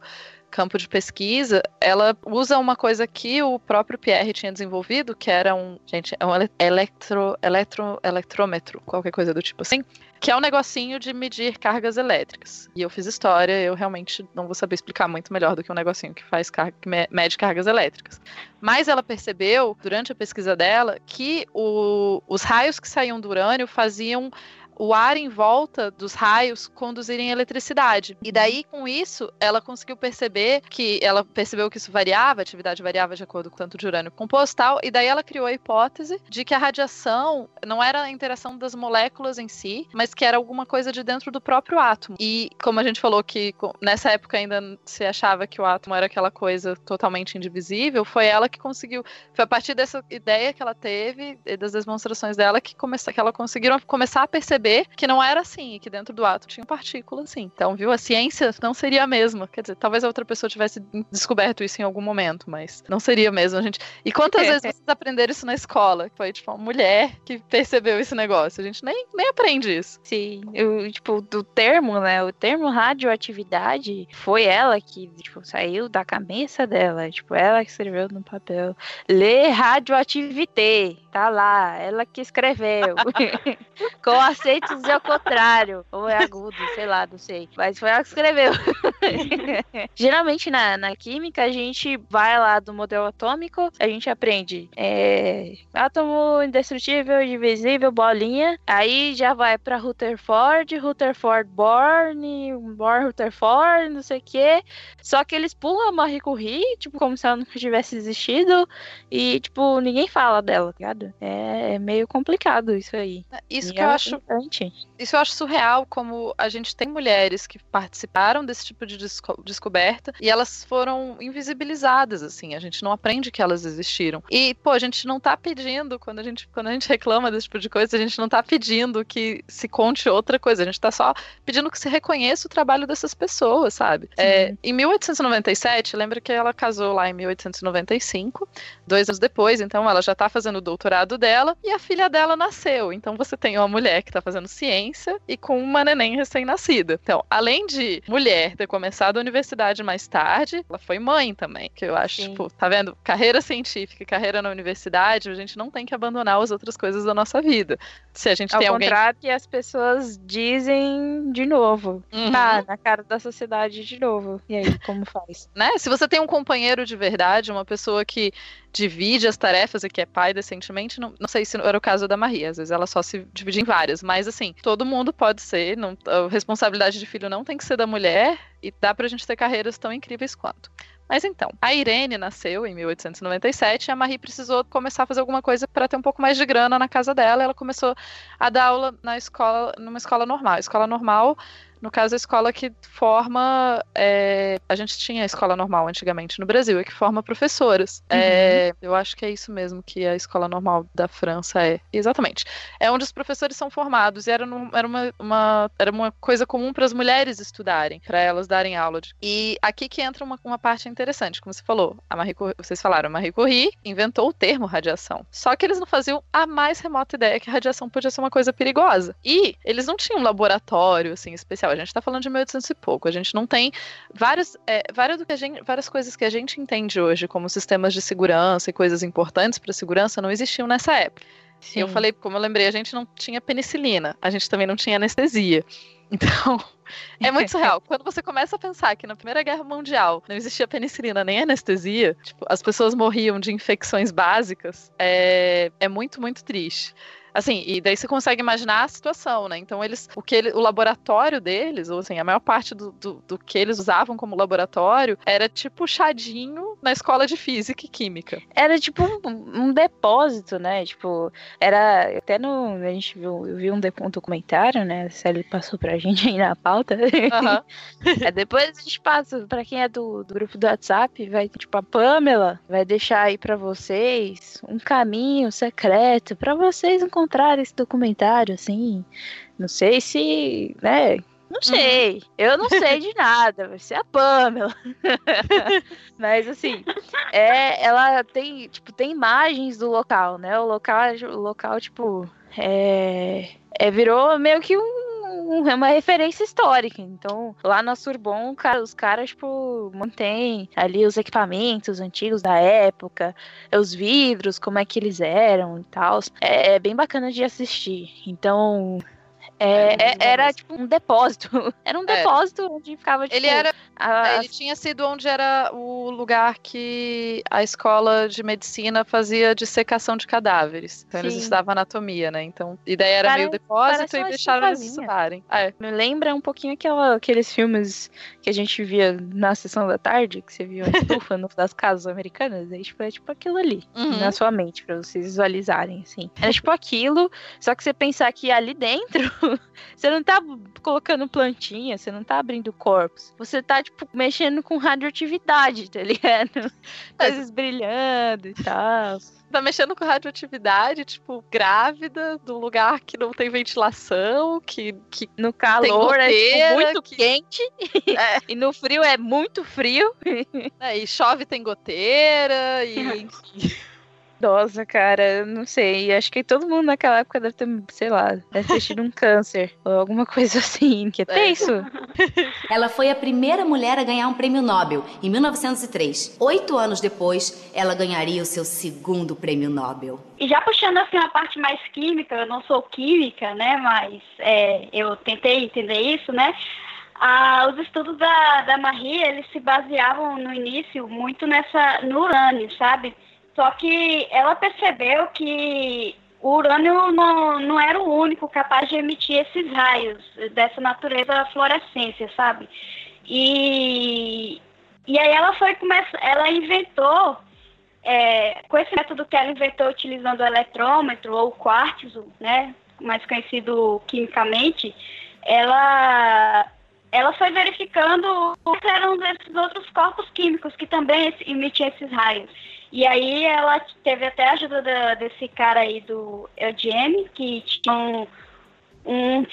campo de pesquisa, ela usa uma coisa que o próprio Pierre tinha desenvolvido, que era um, gente, é um ele- eletro, eletro, eletrômetro, qualquer coisa do tipo assim, que é um negocinho de medir cargas elétricas. E eu fiz história, eu realmente não vou saber explicar muito melhor do que um negocinho que faz carga, que me- mede cargas elétricas. Mas ela percebeu, durante a pesquisa dela, que o- os raios que saíam do urânio faziam o ar em volta dos raios conduzirem eletricidade. E daí, com isso, ela conseguiu perceber que ela percebeu que isso variava, a atividade variava de acordo com o tanto de urânio composto tal, e daí ela criou a hipótese de que a radiação não era a interação das moléculas em si, mas que era alguma coisa de dentro do próprio átomo. E como a gente falou que nessa época ainda se achava que o átomo era aquela coisa totalmente indivisível, foi ela que conseguiu, foi a partir dessa ideia que ela teve e das demonstrações dela que, começa, que ela conseguiram começar a perceber que não era assim, que dentro do átomo tinha partículas assim. Então, viu, a ciência não seria a mesma. Quer dizer, talvez a outra pessoa tivesse descoberto isso em algum momento, mas não seria mesmo. A gente... E quantas vezes vocês aprenderam isso na escola? Foi, tipo, uma mulher que percebeu esse negócio. A gente nem, nem aprende isso. Sim, eu, tipo, do termo, né? O termo radioatividade foi ela que, tipo, saiu da cabeça dela. Tipo, ela que escreveu no papel. Lê radioativité. Tá lá, ela que escreveu. <laughs> Com acentos ao contrário. Ou é agudo, sei lá, não sei. Mas foi ela que escreveu. <laughs> Geralmente na, na química a gente vai lá do modelo atômico, a gente aprende é, átomo indestrutível, divisível, bolinha. Aí já vai pra Rutherford, Rutherford Born, Born Rutherford, não sei o que. Só que eles pulam a Marie Curie, tipo, como se ela nunca tivesse existido. E, tipo, ninguém fala dela, tá ligado? É, é meio complicado isso aí. Isso e que eu acho. Importante. Isso eu acho surreal, como a gente tem mulheres que participaram desse tipo de desco descoberta e elas foram invisibilizadas, assim. A gente não aprende que elas existiram. E, pô, a gente não tá pedindo, quando a gente, quando a gente reclama desse tipo de coisa, a gente não tá pedindo que se conte outra coisa. A gente tá só pedindo que se reconheça o trabalho dessas pessoas, sabe? É, em 1897, lembra que ela casou lá em 1895, dois anos depois, então ela já tá fazendo o doutorado dela e a filha dela nasceu. Então você tem uma mulher que tá fazendo ciência e com uma neném recém-nascida. Então, além de mulher ter começado a universidade mais tarde, ela foi mãe também, que eu acho, Sim. tipo, tá vendo? Carreira científica, carreira na universidade, a gente não tem que abandonar as outras coisas da nossa vida. Se a gente Ao tem alguém... contrário que as pessoas dizem de novo. Uhum. Tá, na cara da sociedade de novo. E aí, como faz? Né? Se você tem um companheiro de verdade, uma pessoa que divide as tarefas e que é pai decentemente, não, não sei se era o caso da Maria, às vezes ela só se divide em várias, mas assim, todo mundo pode ser, não, a responsabilidade de filho não tem que ser da mulher e dá pra gente ter carreiras tão incríveis quanto. Mas então, a Irene nasceu em 1897 e a Marie precisou começar a fazer alguma coisa para ter um pouco mais de grana na casa dela. Ela começou a dar aula na escola, numa escola normal. A escola normal no caso, a escola que forma. É, a gente tinha a escola normal antigamente no Brasil, é que forma professoras. Uhum. É, eu acho que é isso mesmo que a escola normal da França é. Exatamente. É onde os professores são formados e era, no, era, uma, uma, era uma coisa comum para as mulheres estudarem, para elas darem aula. De... E aqui que entra uma, uma parte interessante, como você falou. A Marie, vocês falaram, a Marie Curie inventou o termo radiação. Só que eles não faziam a mais remota ideia que a radiação podia ser uma coisa perigosa. E eles não tinham um laboratório assim especial a gente está falando de 1800 e pouco. A gente não tem várias, é, várias, do que a gente, várias coisas que a gente entende hoje como sistemas de segurança e coisas importantes para segurança não existiam nessa época. Sim. Eu falei, como eu lembrei, a gente não tinha penicilina, a gente também não tinha anestesia. <laughs> Então, é muito <laughs> surreal. Quando você começa a pensar que na Primeira Guerra Mundial não existia penicilina nem anestesia, tipo, as pessoas morriam de infecções básicas, é, é muito, muito triste. Assim, e daí você consegue imaginar a situação, né? Então, eles, o que ele, o laboratório deles, ou assim, a maior parte do, do, do, que eles usavam como laboratório era tipo chadinho na escola de física e química. Era tipo um, um depósito, né? Tipo, era até no. A gente viu, eu vi um, um documentário, né? Se ele passou pra gente aí na pauta. Uhum. é, <laughs> depois a gente passa, pra quem é do, do grupo do WhatsApp, vai, tipo, a Pamela vai deixar aí pra vocês um caminho secreto pra vocês encontrarem encontrar esse documentário, assim. Não sei se, né? Não sei. Uhum. Eu não sei de nada. Vai ser a Pamela. <laughs> Mas assim, é, ela tem, tipo, tem imagens do local, né? O local, o local tipo, é, é virou meio que um é uma referência histórica. Então, lá na Surbon, cara, os caras, tipo, mantêm ali os equipamentos antigos da época, os vidros, como é que eles eram e tal. É, é bem bacana de assistir. Então, É, é, era tipo um depósito. <laughs> Era um depósito é. onde ficava tipo, Ele era. A... Ele tinha sido onde era o lugar que a escola de medicina fazia dissecação de cadáveres. Então Sim. eles estudavam anatomia, né? Então, a ideia era meio depósito e deixaram eles estudarem. É. Me lembra um pouquinho aquela, aqueles filmes que a gente via na sessão da tarde, que você viu a estufa <laughs> das casas americanas. É tipo, é tipo aquilo ali, uhum. na sua mente, pra vocês visualizarem, assim. Era tipo aquilo, só que você pensar que ali dentro <laughs> você não tá colocando plantinha, você não tá abrindo corpos. Você tá, tipo, mexendo com radioatividade, tá ligado? Coisas brilhando e tal tá mexendo com radioatividade, tipo, grávida, do lugar que não tem ventilação, que, que no calor goteira, é tipo, muito que... quente <laughs> é. e no frio é muito frio. É, e chove tem goteira e <laughs> Nossa, cara, não sei. Acho que todo mundo naquela época deve ter, sei lá, deve ter tido um <laughs> câncer ou alguma coisa <laughs> assim. Que é isso? <laughs> Ela foi a primeira mulher a ganhar um prêmio Nobel em 1903. Oito anos depois, ela ganharia o seu segundo prêmio Nobel. E já puxando assim a parte mais química, eu não sou química, né? Mas é, eu tentei entender isso, né? Ah, os estudos da, da Marie, eles se baseavam no início muito nessa no urânio, sabe? Só que ela percebeu que o urânio não, não era o único capaz de emitir esses raios dessa natureza fluorescência, sabe? E, e aí ela foi começar, ela inventou, é, com esse método que ela inventou utilizando o eletrômetro ou o quartzo, né, mais conhecido quimicamente, ela ela foi verificando quais eram esses outros corpos químicos que também emitiam esses raios. E aí ela teve até a ajuda da, desse cara aí do LGM, que tinha um, um.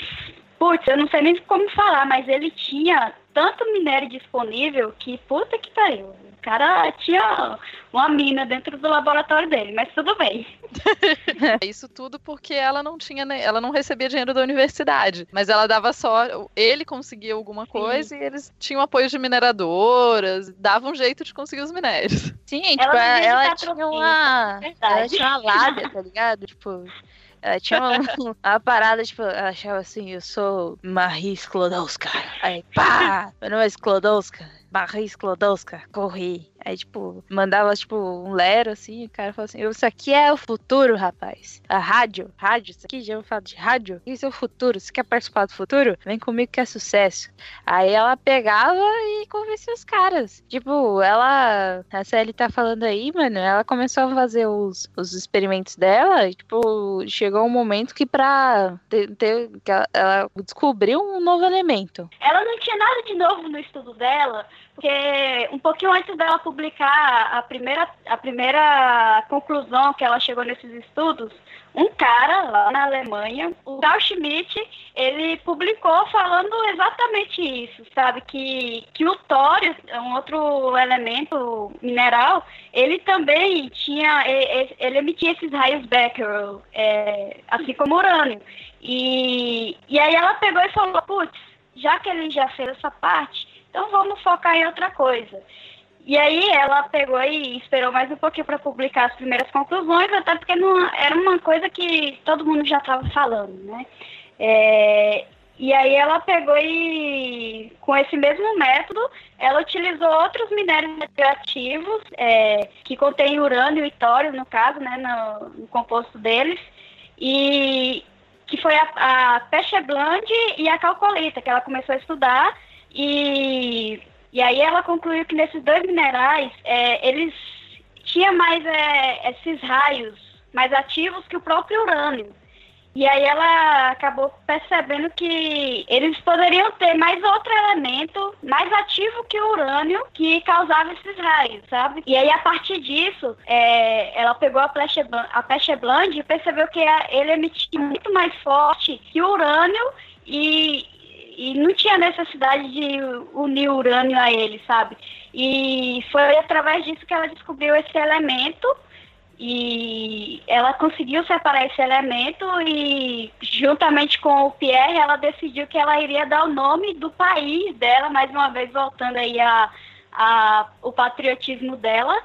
Putz, eu não sei nem como falar, mas ele tinha tanto minério disponível que puta que pariu. O cara tinha uma mina dentro do laboratório dele, mas tudo bem. <laughs> Isso tudo porque ela não tinha, ela não recebia dinheiro da universidade, mas ela dava só, ele conseguia alguma coisa Sim. e eles tinham apoio de mineradoras, davam um jeito de conseguir os minérios. Sim, tipo, ela, ela tinha uma, ela tinha uma lábia, tá ligado? Tipo, ela tinha uma, <laughs> uma, parada, tipo, ela achava assim, eu sou Marie Sklodowska. Aí, pá, meu nome é Sklodowska. Marie Sklodowska, corri. Aí, tipo, mandava, tipo, um lero, assim, o cara falou assim, isso aqui é o futuro, rapaz. A rádio, rádio, isso aqui já vou falar de rádio. Isso é o futuro, você quer participar do futuro? Vem comigo que é sucesso. Aí ela pegava e convencia os caras. Tipo, ela, a Sally tá falando aí, mano, ela começou a fazer os, os experimentos dela e, tipo, chegou um momento que pra ter, ter que ela, ela descobriu um novo elemento. Ela não tinha nada de novo no estudo dela, porque um pouquinho antes dela publicar a primeira, a primeira conclusão que ela chegou nesses estudos, um cara lá na Alemanha, o Carl Schmitt, ele publicou falando exatamente isso, sabe? Que, que o tório, um outro elemento mineral, ele também tinha, ele, ele emitia esses raios Becquerel, é, assim como urânio. E, e aí ela pegou e falou, putz, já que ele já fez essa parte, então vamos focar em outra coisa. E aí ela pegou e esperou mais um pouquinho para publicar as primeiras conclusões, até porque não, era uma coisa que todo mundo já estava falando, né? É, e aí ela pegou e, com esse mesmo método, ela utilizou outros minérios radioativos, é, que contêm urânio e tório, no caso, né, no, no composto deles, e que foi a, a pecha blande e a calcolita, que ela começou a estudar, e, e aí ela concluiu que nesses dois minerais, é, eles tinham mais é, esses raios mais ativos que o próprio urânio. E aí ela acabou percebendo que eles poderiam ter mais outro elemento mais ativo que o urânio que causava esses raios, sabe? E aí a partir disso, é, ela pegou a Peche, a Blande e percebeu que ele emitia muito mais forte que o urânio e, e não tinha necessidade de unir urânio a ele, sabe? E foi através disso que ela descobriu esse elemento e ela conseguiu separar esse elemento e juntamente com o Pierre ela decidiu que ela iria dar o nome do país dela, mais uma vez voltando aí a, a o patriotismo dela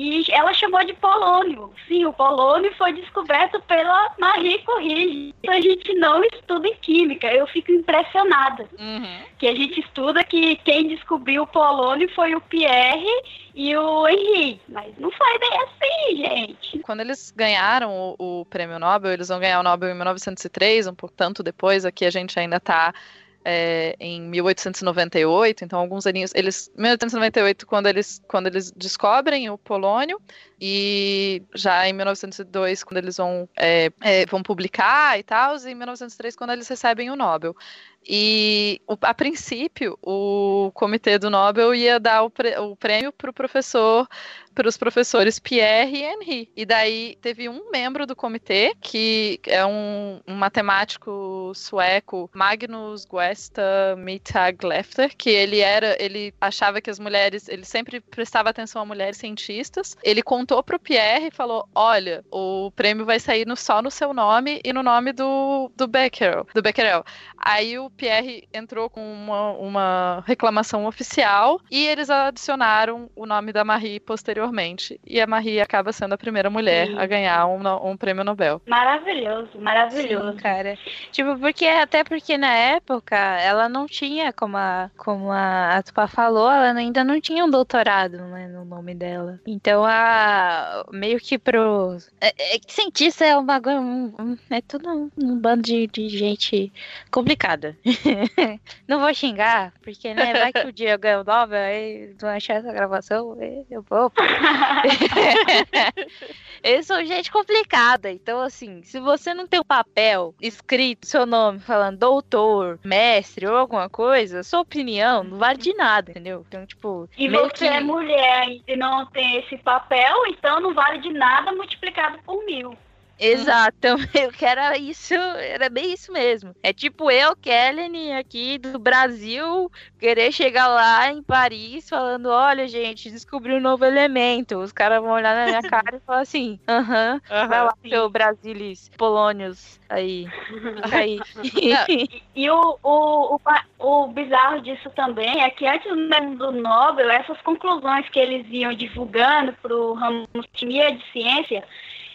E ela chamou de polônio. Sim, o polônio foi descoberto pela Marie Curie. A gente não estuda em química. Eu fico impressionada. Uhum. Que a gente estuda que quem descobriu o polônio foi o Pierre e o Henri. Mas não foi bem assim, gente. Quando eles ganharam o, o prêmio Nobel, eles vão ganhar o Nobel em 1903, um pouco tanto depois. Aqui a gente ainda está é, em 1898, então alguns aninhos, eles, 1898 quando eles, quando eles descobrem o polônio e já em 1902 quando eles vão, é, é, vão publicar e tal, e em 1903 quando eles recebem o Nobel. E a princípio o comitê do Nobel ia dar o, prêmio para o professor para os professores Pierre e Henri. E daí teve um membro do comitê, que é um, um matemático sueco, Magnus Guesta Mittaglefter, que ele era, ele achava que as mulheres, ele sempre prestava atenção a mulheres cientistas. Ele contou para o Pierre e falou: "Olha, o prêmio vai sair no, só no seu nome e no nome do, do Becquerel, do Becquerel". Aí o Pierre entrou com uma, uma reclamação oficial e eles adicionaram o nome da Marie posteriormente. E a Marie acaba sendo a primeira mulher Sim. a ganhar um, um, prêmio Nobel. Maravilhoso, maravilhoso. Sim, cara. Tipo, porque até porque na época ela não tinha, como a, como a, Tupá falou, ela ainda não tinha um doutorado né, no nome dela. Então a meio que pro. É, é, cientista é uma um, é tudo um, um bando de, de gente complicada. <laughs> não vou xingar, porque né, vai que o dia eu ganho o Nobel, aí não achar essa gravação, eu vou. <laughs> Eles são gente complicada. Então, assim, se você não tem um papel escrito, seu nome, falando doutor, mestre ou alguma coisa, sua opinião não vale de nada, entendeu? Então, tipo. E você que... é mulher e não tem esse papel, então não vale de nada multiplicado por mil. Exato, <laughs> eu que era isso, era bem isso mesmo. É tipo eu, Kellen, aqui do Brasil, querer chegar lá em Paris falando: olha, gente, descobri um novo elemento. Os caras vão olhar na minha <laughs> cara e falar assim: aham, uh -huh, vai lá, sim. seu Brasilis, Polônios, aí. <laughs> aí. e, e o, o, o, o, bizarro disso também é que antes do Nobel, essas conclusões que eles iam divulgando para o ramo de ciência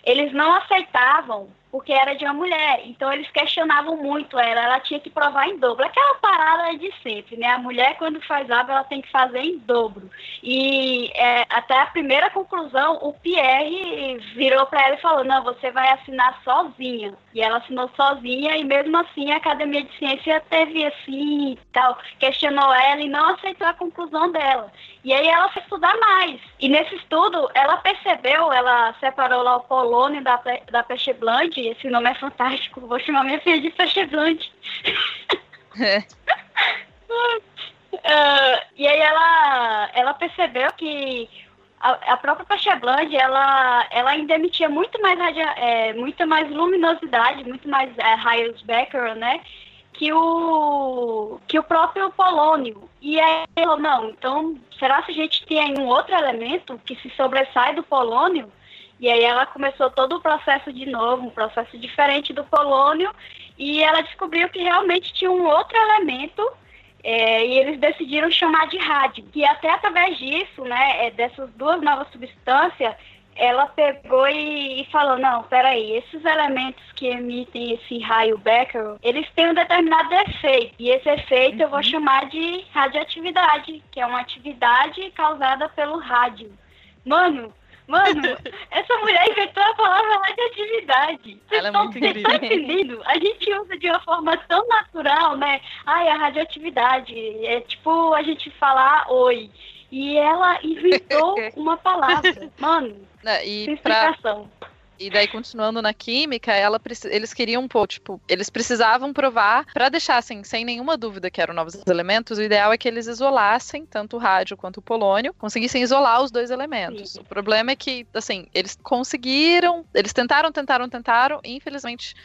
eles não aceitavam porque era de uma mulher. Então eles questionavam muito ela, ela tinha que provar em dobro. Aquela parada de sempre, né? A mulher, quando faz algo, ela tem que fazer em dobro. E é, até a primeira conclusão, o Pierre virou para ela e falou: Não, você vai assinar sozinha. E ela assinou sozinha, e mesmo assim a Academia de Ciência teve assim, tal, questionou ela e não aceitou a conclusão dela. E aí ela foi estudar mais. E nesse estudo, ela percebeu, ela separou lá o polônio da, da peixe blande esse nome é fantástico. Vou chamar minha filha de Peixe Blonde. É. uh, <laughs> e aí ela, ela percebeu que a, a própria Peixe Blonde, ela, ela ainda emitia muito mais, radia, é, muito mais luminosidade, muito mais é, raios Becquerel, né? Que o, que o próprio polônio. E aí ela falou, não, então, será que a gente tem um outro elemento que se sobressai do polônio? E aí ela começou todo o processo de novo, um processo diferente do polônio, e ela descobriu que realmente tinha um outro elemento é, e eles decidiram chamar de rádio. E até através disso, né, é, dessas duas novas substâncias, ela pegou e, e, falou, não, peraí, esses elementos que emitem esse raio Becquerel, eles têm um determinado efeito. E esse efeito uhum. eu vou uhum. chamar de radioatividade, que é uma atividade causada pelo rádio. Mano, Mano, <laughs> essa mulher inventou a palavra radioatividade. É muito incrível. Tá entendendo? A gente usa de uma forma tão natural, né? Ai, a radioatividade. É tipo a gente falar oi. E ela inventou <laughs> uma palavra. Mano, Não, e sem explicação. Pra e daí, continuando na química, ela, eles queriam, pô, tipo, eles precisavam provar, para deixar, assim, sem nenhuma dúvida que eram novos elementos, o ideal é que eles isolassem tanto o rádio quanto o polônio, conseguissem isolar os dois elementos. Sim. O problema é que, assim, eles conseguiram, eles tentaram, tentaram, tentaram, e infelizmente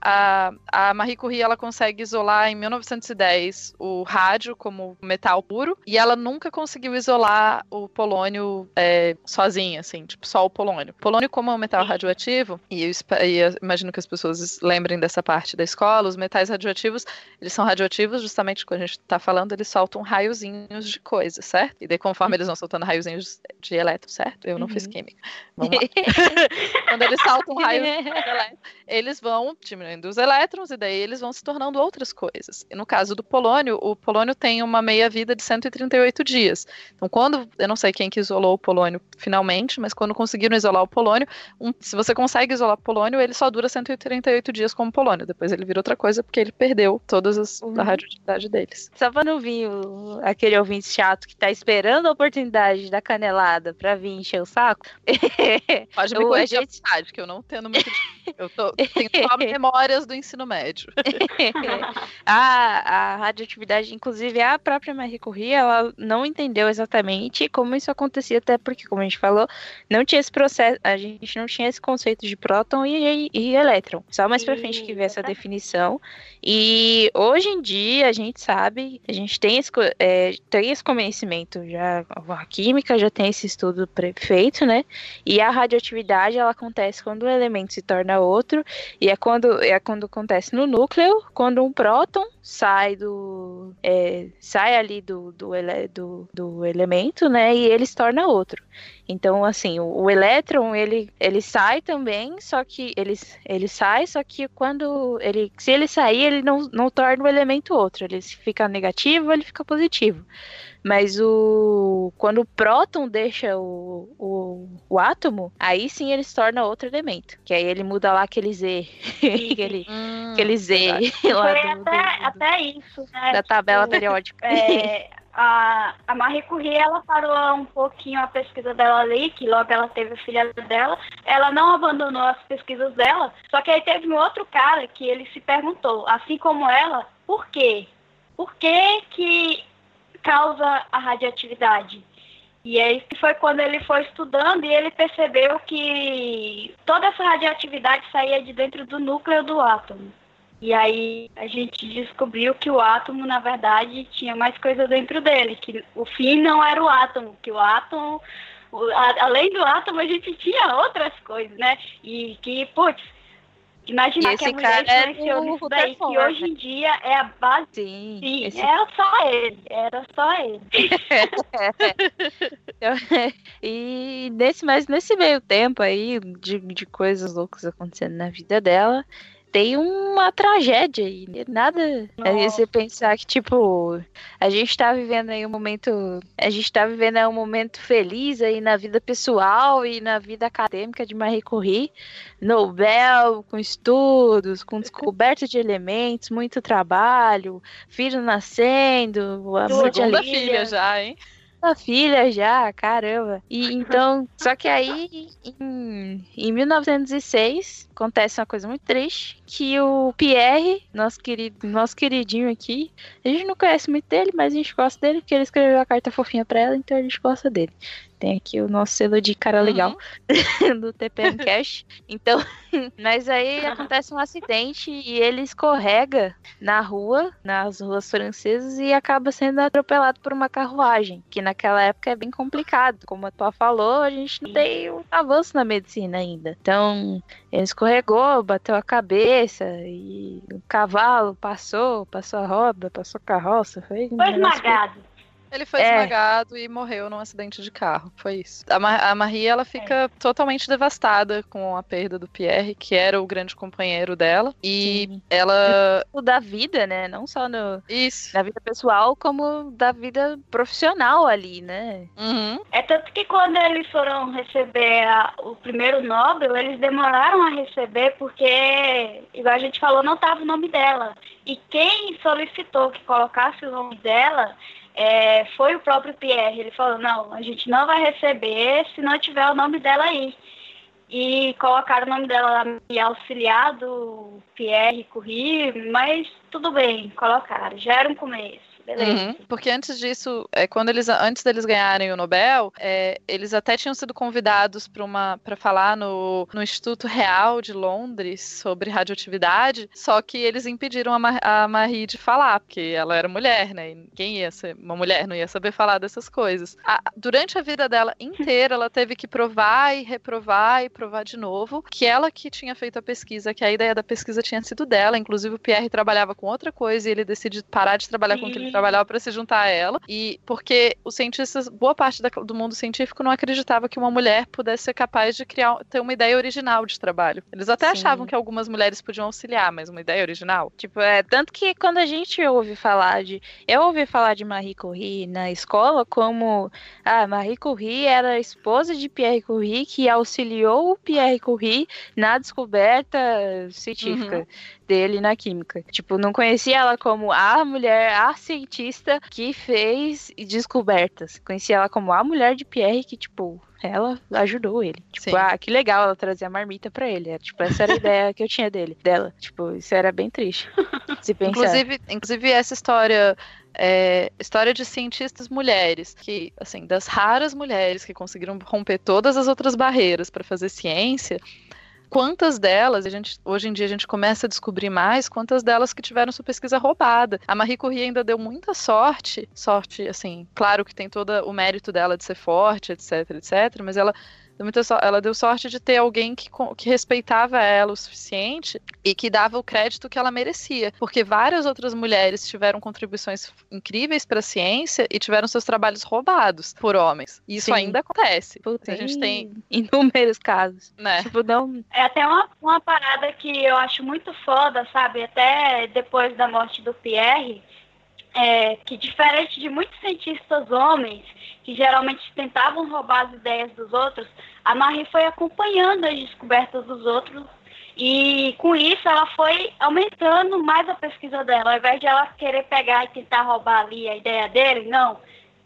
a, a Marie Curie ela consegue isolar em 1910 o rádio como metal puro e ela nunca conseguiu isolar o polônio é, sozinha, assim, tipo, só o polônio. O polônio, como é um metal radioativo, e eu, e eu imagino que as pessoas lembrem dessa parte da escola, os metais radioativos, eles são radioativos justamente quando a gente tá falando, eles soltam raiozinhos de coisa, certo? E daí conforme eles vão soltando raiozinhos de elétron, certo? Eu não uhum. fiz química. Vamos lá. <laughs> quando eles saltam raios <laughs> de elétron, eles vão diminuindo os elétrons e daí eles vão se tornando outras coisas. E no caso do polônio, o polônio tem uma meia-vida de 138 dias. Então, quando, eu não sei quem que isolou o polônio finalmente, mas quando conseguiram isolar o polônio, um, se você consegue isolar o polônio, ele só dura 138 dias como polônio. Depois ele vira outra coisa porque ele perdeu todas as uhum. a radioatividade deles. Só pra não vir o, aquele ouvinte chato que tá esperando a oportunidade da canelada pra vir encher o saco. Pode <laughs> me corrigir gente... que eu não tendo muito. <laughs> Eu tô, tenho só <laughs> memórias do ensino médio. <laughs> <laughs> a, a radioatividade, inclusive a própria Marie Curie, ela não entendeu exatamente como isso acontecia, até porque, como a gente falou, não tinha esse processo, a gente não tinha esse conceito de próton e, e, e elétron. Só mais pra frente que vê essa definição. E hoje em dia a gente sabe, a gente tem esse, é, tem esse conhecimento já, a química já tem esse estudo feito, né? E a radioatividade ela acontece quando um elemento se torna outro, e é quando, é quando acontece no núcleo, quando um próton sai do. É, sai ali do, do, do, do elemento, né? E ele se torna outro. Então, assim, o, o, elétron, ele, ele sai também, só que ele, ele sai, só que quando ele, se ele sair, ele não, não torna o elemento outro, ele fica negativo, ele fica positivo. Mas o quando o próton deixa o, o, o átomo, aí sim ele se torna outro elemento. Que aí ele muda lá aquele Z. <laughs> aquele, hum, aquele Z. <laughs> Lá do, até, do, até isso, né? Da tabela tipo, periódica. É, a, a Marie Curie, ela parou um pouquinho a pesquisa dela ali, que logo ela teve a filha dela. Ela não abandonou as pesquisas dela, só que aí teve um outro cara que ele se perguntou, assim como ela, por quê? Por que que causa a radioatividade? E aí foi quando ele foi estudando e ele percebeu que toda essa radioatividade saía de dentro do núcleo do átomo. E aí a gente descobriu que o átomo, na verdade, tinha mais coisa dentro dele, que o fim não era o átomo, que o átomo, o, a, além do átomo, a gente tinha outras coisas, né? E que, putz, imaginar que a mulher influenciou nisso daí, que hoje em dia é a base. Sim, Sim esse... era só ele, era só ele. <laughs> e nesse, mas nesse meio tempo aí, de, de coisas loucas acontecendo na vida dela, tem uma tragédia aí. Né? Nada. Aí você pensar que, tipo, a gente tá vivendo aí um momento. A gente tá vivendo aí um momento feliz aí na vida pessoal e na vida acadêmica de Marie Curie. Nobel, com estudos, com descoberta de elementos, muito trabalho, filho nascendo, a Segunda filha já, hein? Uma filha já, caramba. E <laughs> então, só que aí em, em 1906 acontece uma coisa muito triste, que o Pierre, nosso querido, nosso queridinho aqui, a gente não conhece muito dele, mas a gente gosta dele porque ele escreveu a carta fofinha para ela, então a gente gosta dele. Tem aqui o nosso selo de cara legal uhum. <laughs> do TPM <laughs> Cash. Então, <laughs> mas aí acontece um acidente e ele escorrega na rua, nas ruas francesas, e acaba sendo atropelado por uma carruagem, que naquela época é bem complicado. Como a tua falou, a gente não tem um avanço na medicina ainda. Então, ele escorregou, bateu a cabeça e o cavalo passou, passou a roda, passou a carroça. Foi, foi esmagado. Ele foi é. esmagado e morreu num acidente de carro. Foi isso. A, Mar a Marie, ela fica é. totalmente devastada com a perda do Pierre, que era o grande companheiro dela. E Sim. ela. O da vida, né? Não só no, isso. na vida pessoal, como da vida profissional ali, né? Uhum. É tanto que quando eles foram receber a, o primeiro Nobel, eles demoraram a receber porque, igual a gente falou, não estava o nome dela. E quem solicitou que colocasse o nome dela é, foi o próprio Pierre. Ele falou: não, a gente não vai receber se não tiver o nome dela aí. E colocaram o nome dela e auxiliado Pierre Curie, mas tudo bem, colocaram, já era um começo. Beleza. Uhum, porque antes disso, é, quando eles, antes deles ganharem o Nobel, é, eles até tinham sido convidados para falar no, no Instituto Real de Londres sobre radioatividade, só que eles impediram a, Mar, a Marie de falar, porque ela era mulher, né? E quem ia ser uma mulher não ia saber falar dessas coisas. A, durante a vida dela inteira, ela teve que provar e reprovar e provar de novo que ela que tinha feito a pesquisa, que a ideia da pesquisa tinha sido dela, inclusive o Pierre trabalhava com outra coisa e ele decide parar de trabalhar com o que ele trabalhava para se juntar a ela. E porque os cientistas, boa parte da, do mundo científico não acreditava que uma mulher pudesse ser capaz de criar, ter uma ideia original de trabalho. Eles até Sim. achavam que algumas mulheres podiam auxiliar, mas uma ideia original. Tipo, é tanto que quando a gente ouve falar de, eu ouvi falar de Marie Curie na escola como ah, Marie Curie era a esposa de Pierre Curie que auxiliou o Pierre Curie na descoberta científica. Uhum dele na química. Tipo, não conhecia ela como a mulher, a cientista que fez descobertas. Conhecia ela como a mulher de Pierre que, tipo, ela ajudou ele. Tipo, Sim. ah, que legal ela trazer a marmita pra ele. É, tipo, essa era a <laughs> ideia que eu tinha dele, dela. Tipo, isso era bem triste. Se pensar. Inclusive, inclusive essa história é, história de cientistas mulheres, que, assim, das raras mulheres que conseguiram romper todas as outras barreiras para fazer ciência, quantas delas, a gente, hoje em dia a gente começa a descobrir mais, quantas delas que tiveram sua pesquisa roubada. A Marie Curie ainda deu muita sorte, sorte, assim, claro que tem todo o mérito dela de ser forte, etc, etc, mas ela ela deu sorte de ter alguém que, que respeitava ela o suficiente e que dava o crédito que ela merecia. Porque várias outras mulheres tiveram contribuições incríveis para a ciência e tiveram seus trabalhos roubados por homens. E isso Sim. ainda acontece. Puta, a gente tem <laughs> inúmeros casos. Né? Tipo, não... É até uma, uma parada que eu acho muito foda, sabe? Até depois da morte do Pierre é, que diferente de muitos cientistas homens, que geralmente tentavam roubar as ideias dos outros, a Marie foi acompanhando as descobertas dos outros e com isso ela foi aumentando mais a pesquisa dela. Ao invés de ela querer pegar e tentar roubar ali a ideia dele, não.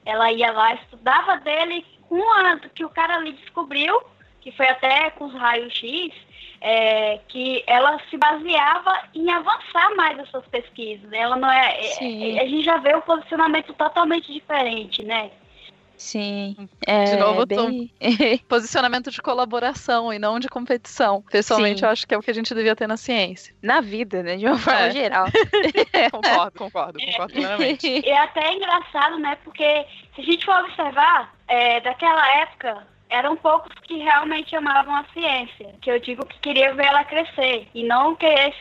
Ela ia lá, estudava dele com a que o cara ali descobriu, que foi até com os raios X, é, que ela se baseava em avançar mais essas pesquisas. Ela não é, é, a gente já vê um posicionamento totalmente diferente, né? Sim. É, de novo, bem... <laughs> posicionamento de colaboração e não de competição. Pessoalmente, Sim. eu acho que é o que a gente devia ter na ciência. Na vida, né? De uma forma é. geral. <laughs> concordo, concordo, concordo plenamente. E é até engraçado, né? Porque se a gente for observar, é, daquela época, eram poucos que realmente amavam a ciência, que eu digo que queria ver ela crescer e não querer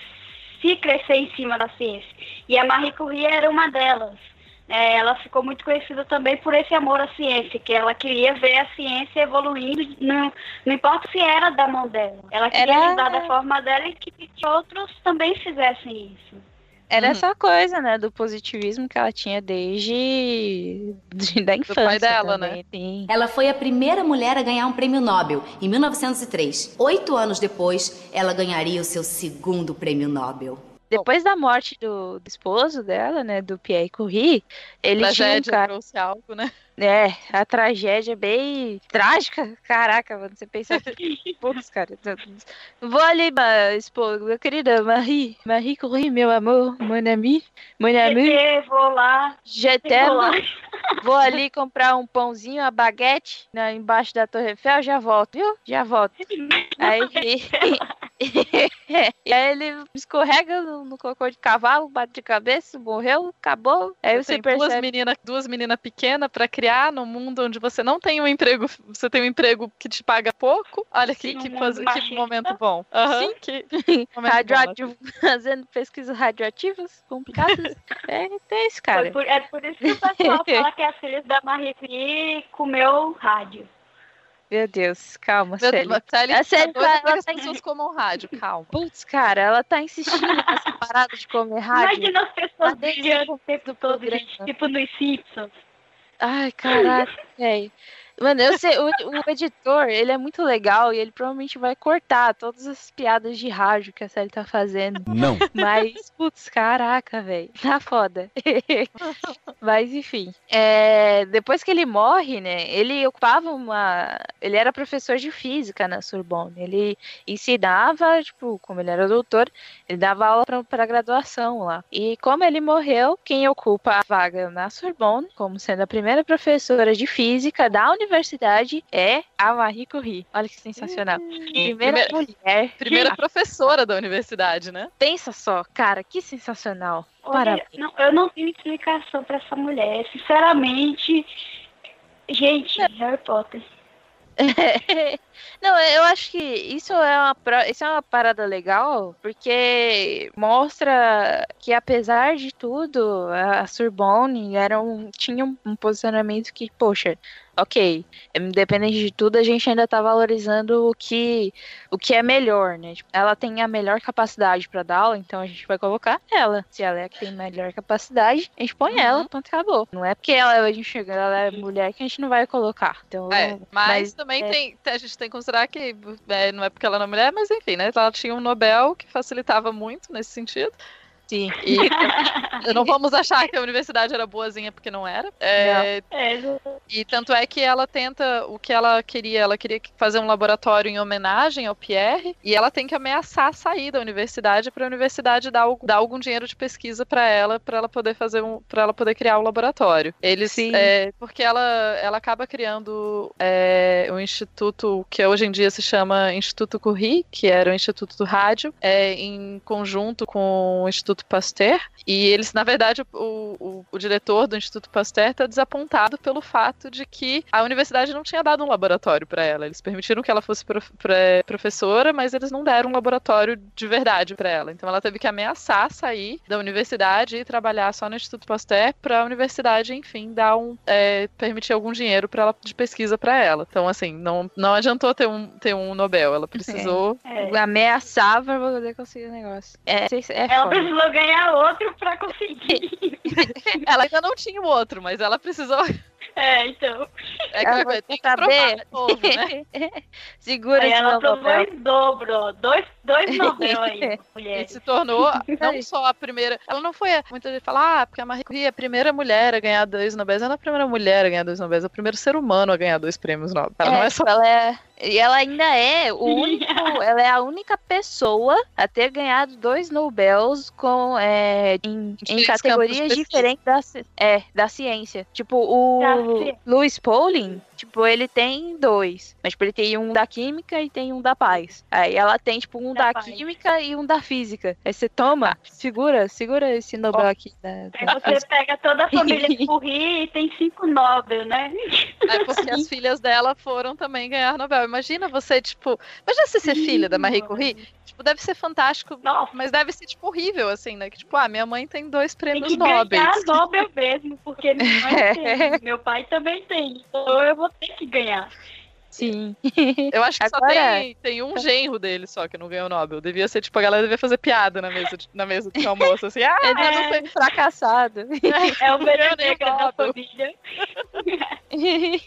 se crescer em cima da ciência. E a Marie Curie era uma delas. É, ela ficou muito conhecida também por esse amor à ciência, que ela queria ver a ciência evoluindo, não, não importa se era da mão dela. Ela queria era... ajudar da forma dela e que, que outros também fizessem isso. Era uhum. essa coisa, né, do positivismo que ela tinha desde de, da infância. Do pai dela, também, né? Sim. Ela foi a primeira mulher a ganhar um prêmio Nobel em 1903. Oito anos depois, ela ganharia o seu segundo prêmio Nobel. Depois da morte do, do, esposo dela, né, do Pierre Curie, ele Tragédia tinha um cara... trouxe algo, né? É, a tragédia é bem trágica. Caraca, mano, você pensa, <laughs> putz, cara. Vou ali, esposa, minha querida Marie, Marie Curie, meu amor, mon ami, mon ami. Vou lá. Je t'aime. Vou ali comprar um pãozinho, a baguete, né, embaixo da Torre Eiffel, já volto, viu? Já volto. Aí, <laughs> e aí ele escorrega no, no, cocô de cavalo, bate de cabeça, morreu, acabou. Aí você, você percebe. Duas meninas duas menina pequenas para criar num mundo onde você não tem um emprego, você tem um emprego que te paga pouco. Olha Sim, que, que, faz, que momento bom. Uhum, Sim. Que <laughs> Radioativo, bom. <laughs> fazendo pesquisas radioativas complicadas. é, é isso, cara. Por, é por isso que o pessoal fala que a filha da Marie Curie comeu rádio. Meu Deus, calma, Meu Célia. Deus, Célia, a Célia tá, ela, ela as tá pessoas comam rádio, calma. Putz, cara, ela tá insistindo nessa parada de comer rádio. Imagina as pessoas brilhando o tempo todo, gente, tipo nos Simpsons. Ai, caraca, <laughs> velho. Mano, eu sei, o, o, editor, ele é muito legal e ele provavelmente vai cortar todas as piadas de rádio que a série tá fazendo. Não. Mas, putz, caraca, velho. Tá foda. <laughs> Mas, enfim. É, depois que ele morre, né, ele ocupava uma... Ele era professor de física na Sorbonne. Ele ensinava, tipo, como ele era doutor, ele dava aula pra, pra graduação lá. E como ele morreu, quem ocupa a vaga na Sorbonne, como sendo a primeira professora de física da universidade, é a Marie Curie. Olha que sensacional. Hum, primeira, primeira mulher. Primeira professora da universidade, né? Pensa só, cara, que sensacional. Olha, não, eu não tenho explicação para essa mulher. Sinceramente, gente, Harry Potter. <laughs> Não, eu acho que isso é uma, isso é uma parada legal, porque mostra que apesar de tudo, a Sorbonne era um, tinha um posicionamento que, poxa, ok, independente de tudo, a gente ainda tá valorizando o que, o que é melhor, né? Tipo, ela tem a melhor capacidade para dar aula, então a gente vai colocar ela. Se ela é a que tem melhor capacidade, a gente põe uhum. ela, ponto acabou. Não é porque ela, a gente, ela é mulher que a gente não vai colocar. Então, é, mas, mas também é... tem, a gente tem que considerar que é, não é porque ela não é mulher, mas enfim, né? Ela tinha um Nobel que facilitava muito nesse sentido. Sim. E <laughs> não vamos achar que a universidade era boazinha porque não era. É, é. E tanto é que ela tenta o que ela queria. Ela queria fazer um laboratório em homenagem ao Pierre e ela tem que ameaçar sair da universidade para a universidade dar, dar, algum dinheiro de pesquisa para ela, para ela poder fazer um, para ela poder criar o um laboratório. Eles, Sim. É, porque ela, ela acaba criando é, um instituto que hoje em dia se chama Instituto Curie, que era o Instituto do Rádio, é, em conjunto com o Instituto Instituto Pasteur. E eles, na verdade, o, o, o diretor do Instituto Pasteur está desapontado pelo fato de que a universidade não tinha dado um laboratório para ela. Eles permitiram que ela fosse prof, professora, mas eles não deram um laboratório de verdade para ela. Então ela teve que ameaçar sair da universidade e trabalhar só no Instituto Pasteur para a universidade, enfim, dar um é, permitir algum dinheiro para ela de pesquisa para ela. Então assim, não, não adiantou ter um ter um Nobel, ela precisou é. É. ameaçar para poder conseguir o negócio. É, é ela foda. precisou ganhar outro pra conseguir. <laughs> ela ainda não tinha o outro, mas ela precisou. É, então. É que ela tem que provar novo, né? <laughs> Segura aí ela provou em dobro, dois, dois Nobel aí, <laughs> mulher. E se tornou não só a primeira. Ela não foi. Muita gente fala, ah, porque a Marie Curie é a primeira mulher a ganhar dois Nobel. Ela é a primeira mulher a ganhar dois Nobel, é o primeiro ser humano a ganhar dois prêmios Nobel. Ela é, não é só. Ela é e ela ainda é o único, <laughs> ela é a única pessoa a ter ganhado dois Nobels com, é, em, em categorias diferentes da, é, da ciência. Tipo, o Louis Pauling, tipo, ele tem dois. Mas tipo, ele tem um da química e tem um da paz. Aí ela tem, tipo, um da, da química e um da física. Aí você toma, segura, segura esse Nobel oh. aqui. Da, da Aí você pega toda a família <laughs> Curie e tem cinco Nobel, né? É porque as <laughs> filhas dela foram também ganhar Nobel imagina você, tipo. Imagina você ser filha da Marie Curie. Tipo, deve ser fantástico, Nossa. mas deve ser, tipo, horrível, assim, né? Que, tipo, ah, minha mãe tem dois prêmios Nobel. Tem que ganhar Nobel mesmo, porque minha mãe <laughs> tem, meu pai também tem. Então eu vou ter que ganhar. Sim. <laughs> Eu acho que Agora... só tem, tem um genro dele só que não ganhou o Nobel. Devia ser, tipo, a galera devia fazer piada na mesa de, na mesa de almoço, assim. Ah, Ele é, não foi fracassado. <laughs> É o melhor negro da família. <laughs>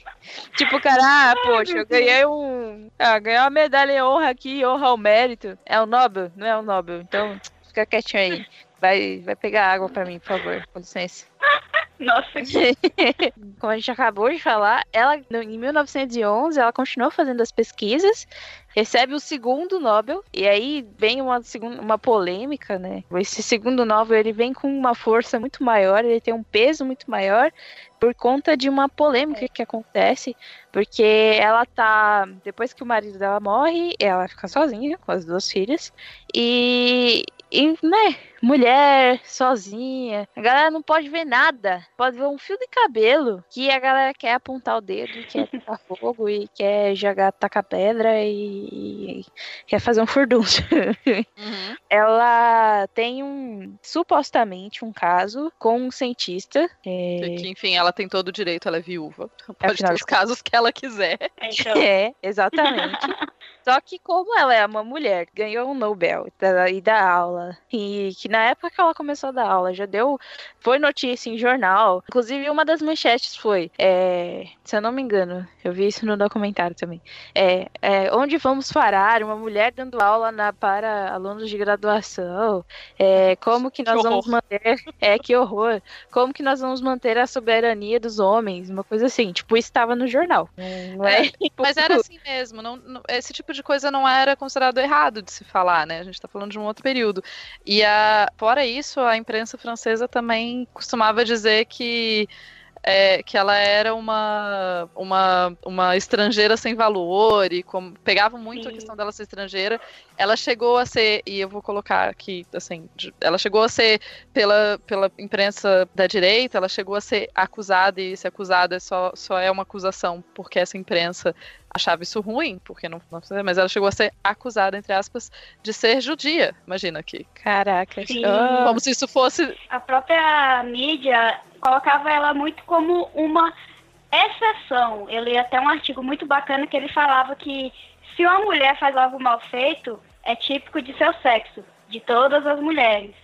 tipo, cara, ah, poxa, eu ganhei um. Ah, ganhei uma medalha em honra aqui, honra ao mérito. É o Nobel? Não é o Nobel. Então, fica quietinho aí. Vai, vai pegar água pra mim, por favor, com licença. <laughs> Nossa. <laughs> Como a gente acabou de falar, ela em 1911 ela continuou fazendo as pesquisas, recebe o segundo Nobel e aí vem uma uma polêmica, né? Esse segundo Nobel ele vem com uma força muito maior, ele tem um peso muito maior por conta de uma polêmica que acontece, porque ela tá depois que o marido dela morre, ela fica sozinha com as duas filhas e e, né, mulher, sozinha. A galera não pode ver nada. Pode ver um fio de cabelo que a galera quer apontar o dedo, quer <laughs> tacar fogo e quer jogar, tacar pedra e, e quer fazer um furdúncio. Uhum. Ela tem um, supostamente, um caso com um cientista. É... Que, enfim, ela tem todo o direito, ela é viúva. Pode Afinal, ter os casos que ela quiser. Então. <laughs> É, exatamente. Só que como ela é uma mulher, ganhou um Nobel e dá aula, e que na época que ela começou a dar aula, já deu. Foi notícia em jornal. Inclusive, uma das manchetes foi. É, se eu não me engano, eu vi isso no documentário também. É, é, onde vamos parar? Uma mulher dando aula na, para alunos de graduação. É, como que nós que vamos manter. É, que horror. Como que nós vamos manter a soberania dos homens? Uma coisa assim. Tipo, estava no jornal. É? é mas era assim mesmo. Não, não, esse tipo de coisa não era considerado errado de se falar, né? A gente está falando de um outro período. E a, fora isso, a imprensa francesa também costumava dizer que é, que ela era uma, uma, uma estrangeira sem valor e como, pegava muito Sim. a questão dela ser estrangeira. Ela chegou a ser, e eu vou colocar aqui, assim, ela chegou a ser, pela, pela imprensa da direita, ela chegou a ser acusada, e ser acusada só, só é uma acusação porque essa imprensa achava isso ruim, porque não, não mas ela chegou a ser acusada, entre aspas, de ser judia. Imagina aqui. Caraca. Sim. Ah. Como se isso fosse. A própria mídia colocava ela muito como uma exceção. Eu li até um artigo muito bacana que ele falava que se uma mulher faz algo mal feito, é típico de seu sexo, de todas as mulheres.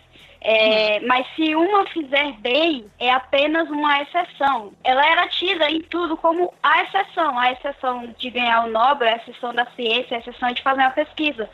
É, mas se uma fizer bem, é apenas uma exceção. Ela era tida em tudo como a exceção, a exceção de ganhar o Nobel, a exceção da ciência, a exceção de fazer uma pesquisa.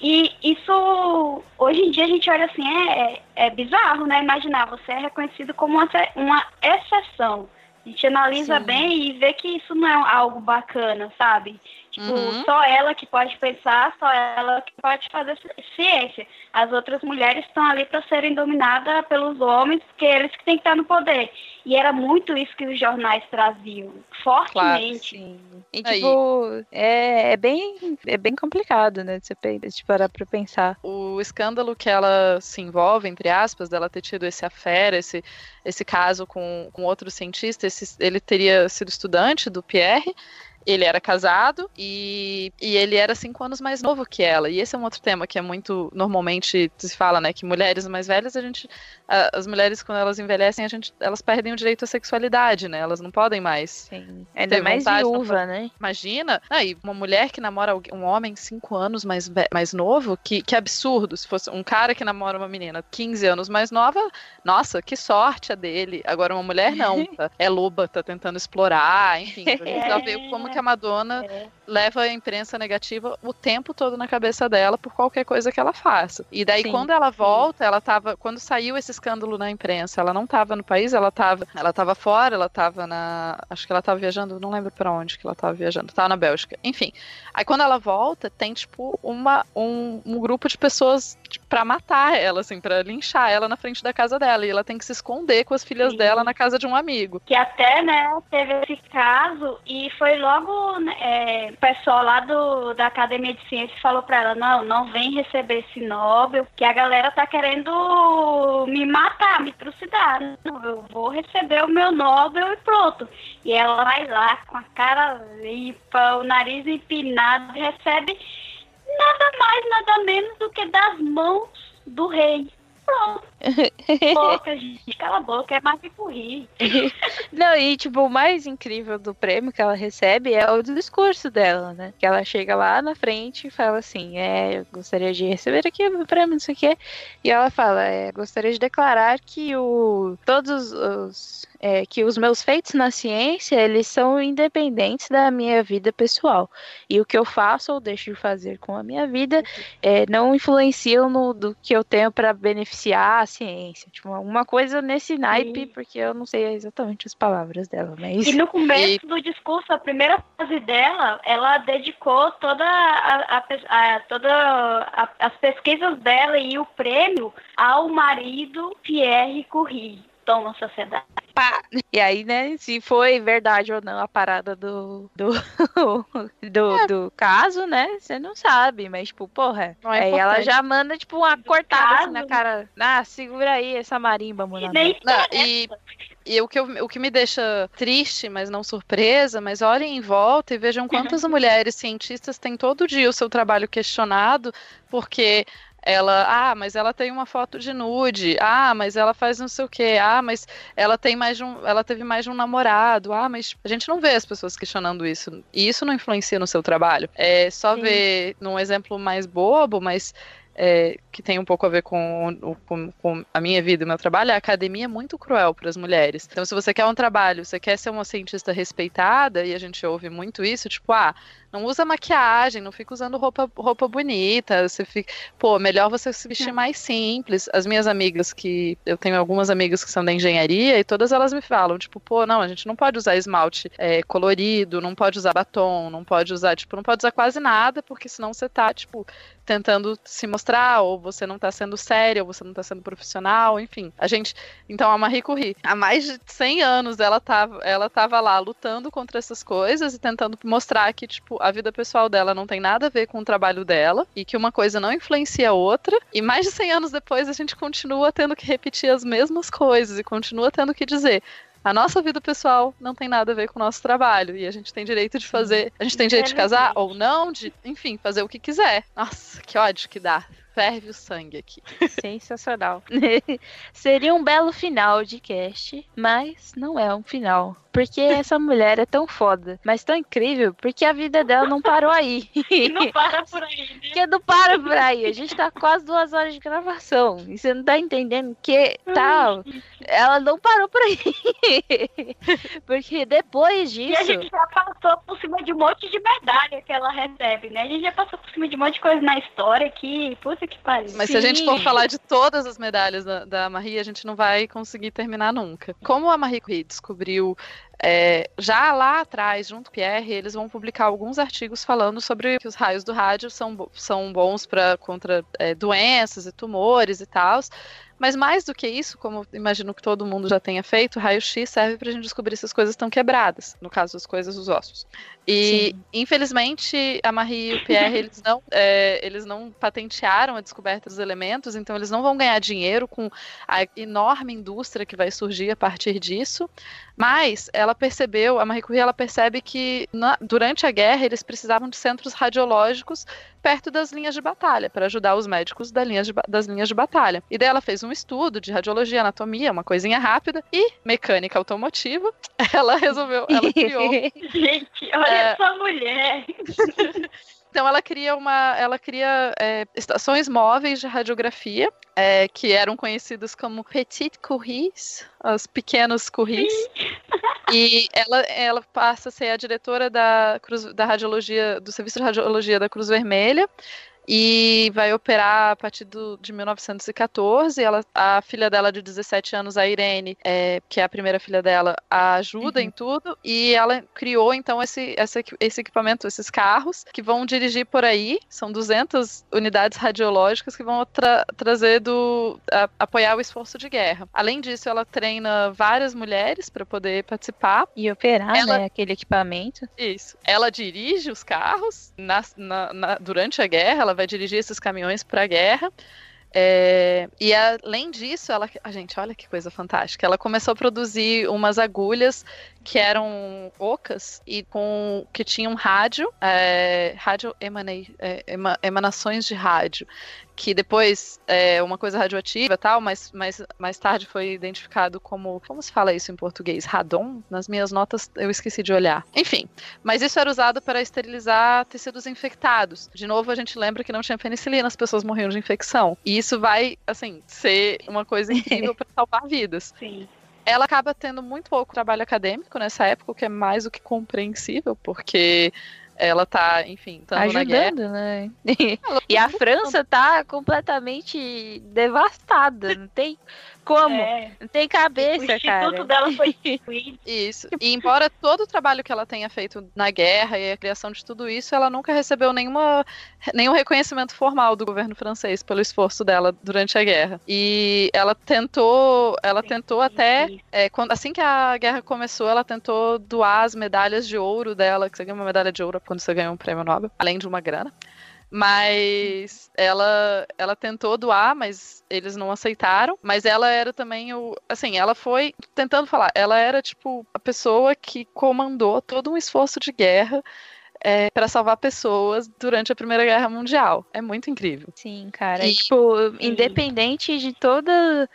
E isso, hoje em dia, a gente olha assim, é, é, é bizarro, né? Imaginar, você é reconhecido como uma, uma exceção. A gente analisa Sim. bem e vê que isso não é algo bacana, sabe? Tipo, uhum. só ela que pode pensar, só ela que pode fazer ciência. As outras mulheres estão ali para serem dominadas pelos homens, porque eles que têm que estar no poder. E era muito isso que os jornais traziam, fortemente. Claro, e, tipo, é, é, bem, é bem complicado, né, de você de parar pra pensar. O escândalo que ela se envolve, entre aspas, dela ter tido esse affair, esse, esse caso com, com outro cientista, esse, ele teria sido estudante do Pierre, ele era casado e, e ele era cinco anos mais novo que ela. E esse é um outro tema que é muito normalmente se fala, né? Que mulheres mais velhas, a gente. As mulheres, quando elas envelhecem, a gente, elas perdem o direito à sexualidade, né? Elas não podem mais. Sim. Ainda mais viúva, né? Imagina. Aí, uma mulher que namora um homem cinco anos mais, mais novo, que, que absurdo. Se fosse um cara que namora uma menina 15 anos mais nova, nossa, que sorte a dele. Agora, uma mulher não. <laughs> Tá? É loba, tá tentando explorar, enfim. A gente já vê como que a Madonna é. leva a imprensa negativa o tempo todo na cabeça dela por qualquer coisa que ela faça. E daí, sim, quando ela volta, sim. ela tava. Quando saiu esse escândalo na imprensa, ela não tava no país, ela tava. Ela tava fora, ela tava na. Acho que ela tava viajando, não lembro para onde que ela tava viajando. Tava na Bélgica. Enfim. Aí quando ela volta, tem, tipo, uma, um, um grupo de pessoas tipo, para matar ela, assim, para linchar ela na frente da casa dela. E ela tem que se esconder com as filhas sim. dela na casa de um amigo. Que até, né, teve esse caso e foi logo logo né, é, o pessoal lá do, da Academia de Ciências falou para ela, não, não vem receber esse Nobel, que a galera tá querendo me matar, me trucidar. Não, eu vou receber o meu Nobel e pronto. E ela vai lá com a cara limpa, o nariz empinado, recebe nada mais, nada menos do que das mãos do rei pronto. Boca, gente, cala a boca, é mais que rir. <laughs> Não, e tipo, o mais incrível do prêmio que ela recebe é o discurso dela, né? Que ela chega lá na frente e fala assim: É, eu gostaria de receber aqui o prêmio, não sei o quê. E ela fala: é, gostaria de declarar que o, todos os é, que os meus feitos na ciência eles são independentes da minha vida pessoal e o que eu faço ou deixo de fazer com a minha vida é, não influenciam no do que eu tenho para beneficiar a ciência tipo uma coisa nesse naipe Sim. porque eu não sei exatamente as palavras dela mas e no começo e... do discurso a primeira frase dela ela dedicou toda a, a, a toda a, as pesquisas dela e o prêmio ao marido Pierre Curie toma sociedade pá! E aí, né, se foi verdade ou não a parada do, do, <laughs> do, é. do caso, né, você não sabe, mas, tipo, porra, é aí ela já manda, tipo, uma cortada assim na cara, ah, segura aí essa marimba, mulher. E, e o que, eu, o que me deixa triste, mas não surpresa, mas olhem em volta e vejam quantas <laughs> mulheres cientistas têm todo dia o seu trabalho questionado, porque ela, ah, mas ela tem uma foto de nude, ah, mas ela faz não sei o quê, ah, mas ela tem mais de um, ela teve mais de um namorado, ah, mas a gente não vê as pessoas questionando isso, e isso não influencia no seu trabalho. É só Sim. ver num exemplo mais bobo, mas é, que tem um pouco a ver com, com, com, a minha vida e o meu trabalho, a academia é muito cruel para as mulheres. Então, se você quer um trabalho, você quer ser uma cientista respeitada, e a gente ouve muito isso, tipo, ah, não usa maquiagem, não fica usando roupa, roupa bonita. Você fica, pô, melhor você se vestir mais simples. As minhas amigas que eu tenho algumas amigas que são da engenharia e todas elas me falam, tipo, pô, não, a gente não pode usar esmalte é, colorido, não pode usar batom, não pode usar, tipo, não pode usar quase nada, porque senão você tá, tipo, tentando se mostrar, ou você não tá sendo séria, ou você não tá sendo profissional, enfim. A gente, então a Marie Curie, há mais de 100 anos ela tava, ela tava lá lutando contra essas coisas e tentando mostrar que, tipo, a vida pessoal dela não tem nada a ver com o trabalho dela e que uma coisa não influencia a outra. E mais de 100 anos depois a gente continua tendo que repetir as mesmas coisas e continua tendo que dizer: a nossa vida pessoal não tem nada a ver com o nosso trabalho. E a gente tem direito de fazer. A gente tem direito de casar ou não, de, enfim, fazer o que quiser. Nossa, que ódio que dá ferve o sangue aqui. <laughs> Sensacional. <laughs> Seria um belo final de cast, mas não é um final. Porque essa mulher é tão foda, mas tão incrível, porque a vida dela não parou aí. não <laughs> para por aí, né? Porque não para por aí. A gente tá quase duas horas de gravação. E você não tá entendendo que tal. Ela não parou por aí. <laughs> porque depois disso. E a gente já passou por cima de um monte de medalha que ela recebe, né? A gente já passou por cima de um monte de coisa na história que, puta que pariu. Mas Sim. se a gente for falar de todas as medalhas da, da Marie, a gente não vai conseguir terminar nunca. Como a Marie Curie descobriu é, já lá atrás, junto com Pierre, eles vão publicar alguns artigos falando sobre que os raios do rádio são, são bons para contra é, doenças e tumores e tal. Mas mais do que isso, como imagino que todo mundo já tenha feito, raio-x serve para a gente descobrir se as coisas estão quebradas, no caso das coisas dos ossos. E, Sim. infelizmente, a Marie e o Pierre, eles não, é, eles não patentearam a descoberta dos elementos, então eles não vão ganhar dinheiro com a enorme indústria que vai surgir a partir disso. Mas ela percebeu, a Marie Curie, ela percebe que na, durante a guerra eles precisavam de centros radiológicos perto das linhas de batalha, para ajudar os médicos da linha de, das linhas de batalha. E daí ela fez um estudo de radiologia, anatomia, uma coisinha rápida, e mecânica automotiva, <laughs> ela resolveu, ela criou. <laughs> Gente, olha. Essa <laughs> mulher! <laughs> Então ela cria uma, ela cria é, estações móveis de radiografia é, que eram conhecidas como Petit Curies, os pequenos Curies. <laughs> e ela, ela passa a ser a diretora da, Cruz, da radiologia do serviço de radiologia da Cruz Vermelha e vai operar a partir do, de 1914. Ela, a filha dela de 17 anos, a Irene, é, que é a primeira filha dela, a ajuda uhum. em tudo e ela criou então esse, esse, esse equipamento, esses carros que vão dirigir por aí. São 200 unidades radiológicas que vão tra trazer do a, apoiar o esforço de guerra. Além disso, ela treina várias mulheres para poder participar e operar ela, né, aquele equipamento. Isso. Ela dirige os carros na, na, na, durante a guerra. Ela vai dirigir esses caminhões para a guerra. É, e além disso, ela, a gente, olha que coisa fantástica. Ela começou a produzir umas agulhas que eram ocas e com que tinham rádio, é, rádio emanei, é, emanações de rádio, que depois é uma coisa radioativa tal, mas, mas mais tarde foi identificado como. Como se fala isso em português? Radon? Nas minhas notas eu esqueci de olhar. Enfim, mas isso era usado para esterilizar tecidos infectados. De novo, a gente lembra que não tinha penicilina, as pessoas morriam de infecção. E isso vai, assim, ser uma coisa <laughs> incrível para salvar vidas. Sim ela acaba tendo muito pouco trabalho acadêmico nessa época, o que é mais do que compreensível, porque ela tá, enfim, ajudando, né? <laughs> e a França tá completamente devastada, não tem como? É. Não tem cabeça, o cara. O dela foi <laughs> Isso. E embora todo o trabalho que ela tenha feito na guerra e a criação de tudo isso, ela nunca recebeu nenhuma, nenhum reconhecimento formal do governo francês pelo esforço dela durante a guerra. E ela tentou, ela tentou até, é, quando, assim que a guerra começou, ela tentou doar as medalhas de ouro dela, que você ganha uma medalha de ouro quando você ganha um prêmio Nobel, além de uma grana. Mas ela, ela tentou doar, mas eles não aceitaram. Mas ela era também o. Assim, ela foi tentando falar. Ela era, tipo, a pessoa que comandou todo um esforço de guerra é, para salvar pessoas durante a Primeira Guerra Mundial. É muito incrível. Sim, cara. E, tipo, independente de toda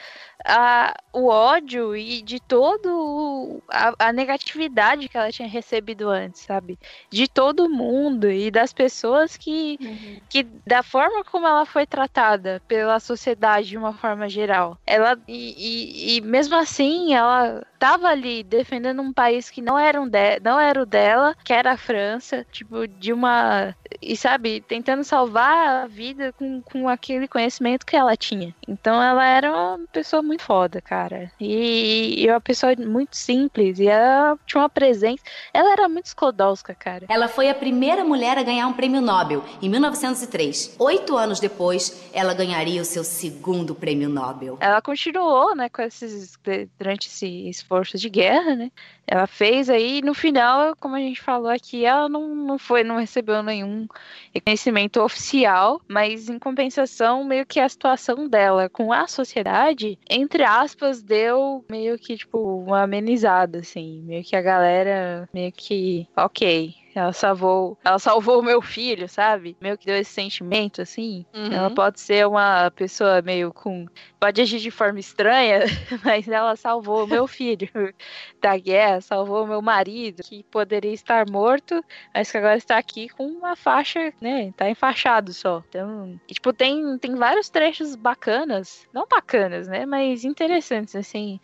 a, o ódio e de todo a, a, negatividade que ela tinha recebido antes, sabe? De todo mundo e das pessoas que, uhum. que da forma como ela foi tratada pela sociedade de uma forma geral. Ela e, e, e mesmo assim ela estava ali defendendo um país que não era, um de, não era o dela, que era a França, tipo, de uma. E sabe, tentando salvar a vida com, com aquele conhecimento que ela tinha. Então ela era uma pessoa muito foda, cara. E, e uma pessoa muito simples. E ela tinha uma presença. Ela era muito Sklodowska, cara. Ela foi a primeira mulher a ganhar um prêmio Nobel em 1903. Oito anos depois, ela ganharia o seu segundo prêmio Nobel. Ela continuou, né, com esses. durante esse esforço forças de guerra, né? Ela fez aí, no final, como a gente falou aqui, ela não, não foi, não recebeu nenhum reconhecimento oficial, mas em compensação, meio que a situação dela com a sociedade, entre aspas, deu meio que, tipo, uma amenizada, assim, meio que a galera, meio que, ok, ela salvou, ela salvou o meu filho, sabe? Meio que deu esse sentimento, assim. Uhum. Ela pode ser uma pessoa meio com. Pode agir de forma estranha, <laughs> mas ela salvou o meu filho da guerra, salvou o meu marido, que poderia estar morto, mas que agora está aqui com uma faixa, né? Tá enfaixado só. Então, e, tipo, tem, tem vários trechos bacanas. Não bacanas, né? Mas interessantes, assim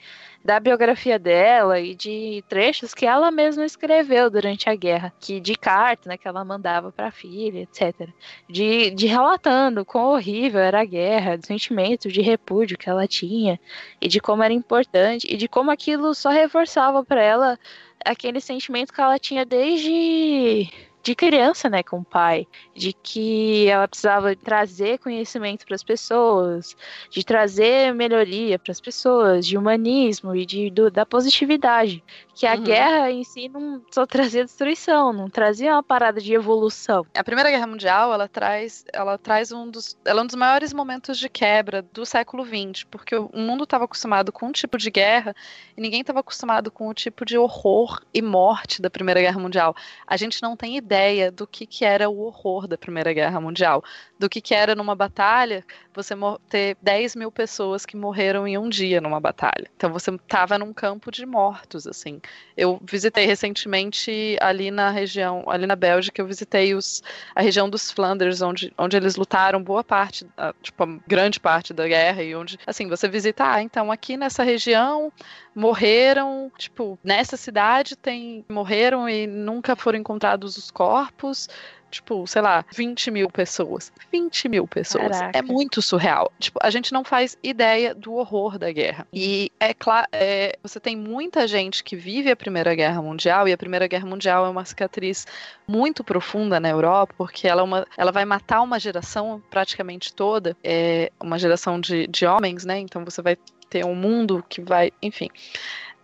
da biografia dela e de trechos que ela mesma escreveu durante a guerra, que de carta, né, que ela mandava para a filha, etc. De, de relatando quão horrível era a guerra, do sentimento de repúdio que ela tinha e de como era importante e de como aquilo só reforçava para ela aquele sentimento que ela tinha desde de criança, né, com o pai, de que ela precisava trazer conhecimento para as pessoas, de trazer melhoria para as pessoas, de humanismo e de do, da positividade, que a uhum. guerra em si não só trazia destruição, não trazia uma parada de evolução. A Primeira Guerra Mundial, ela traz, ela traz um dos, ela é um dos maiores momentos de quebra do século XX, porque o mundo estava acostumado com um tipo de guerra e ninguém estava acostumado com o tipo de horror e morte da Primeira Guerra Mundial. A gente não tem ideia do que, que era o horror da Primeira Guerra Mundial, do que, que era numa batalha você ter 10 mil pessoas que morreram em um dia numa batalha. Então você estava num campo de mortos, assim. Eu visitei recentemente ali na região, ali na Bélgica, eu visitei os, a região dos Flanders, onde, onde eles lutaram boa parte, tipo, a grande parte da guerra, e onde, assim, você visita, ah, então aqui nessa região morreram, tipo, nessa cidade tem morreram e nunca foram encontrados os corpos tipo, sei lá, 20 mil pessoas. 20 mil pessoas. Caraca. É muito surreal. Tipo, a gente não faz ideia do horror da guerra. E é claro, é, você tem muita gente que vive a Primeira Guerra Mundial, e a Primeira Guerra Mundial é uma cicatriz muito profunda na Europa, porque ela, é uma, ela vai matar uma geração praticamente toda, é uma geração de, de homens, né? Então você vai ter um mundo que vai, enfim.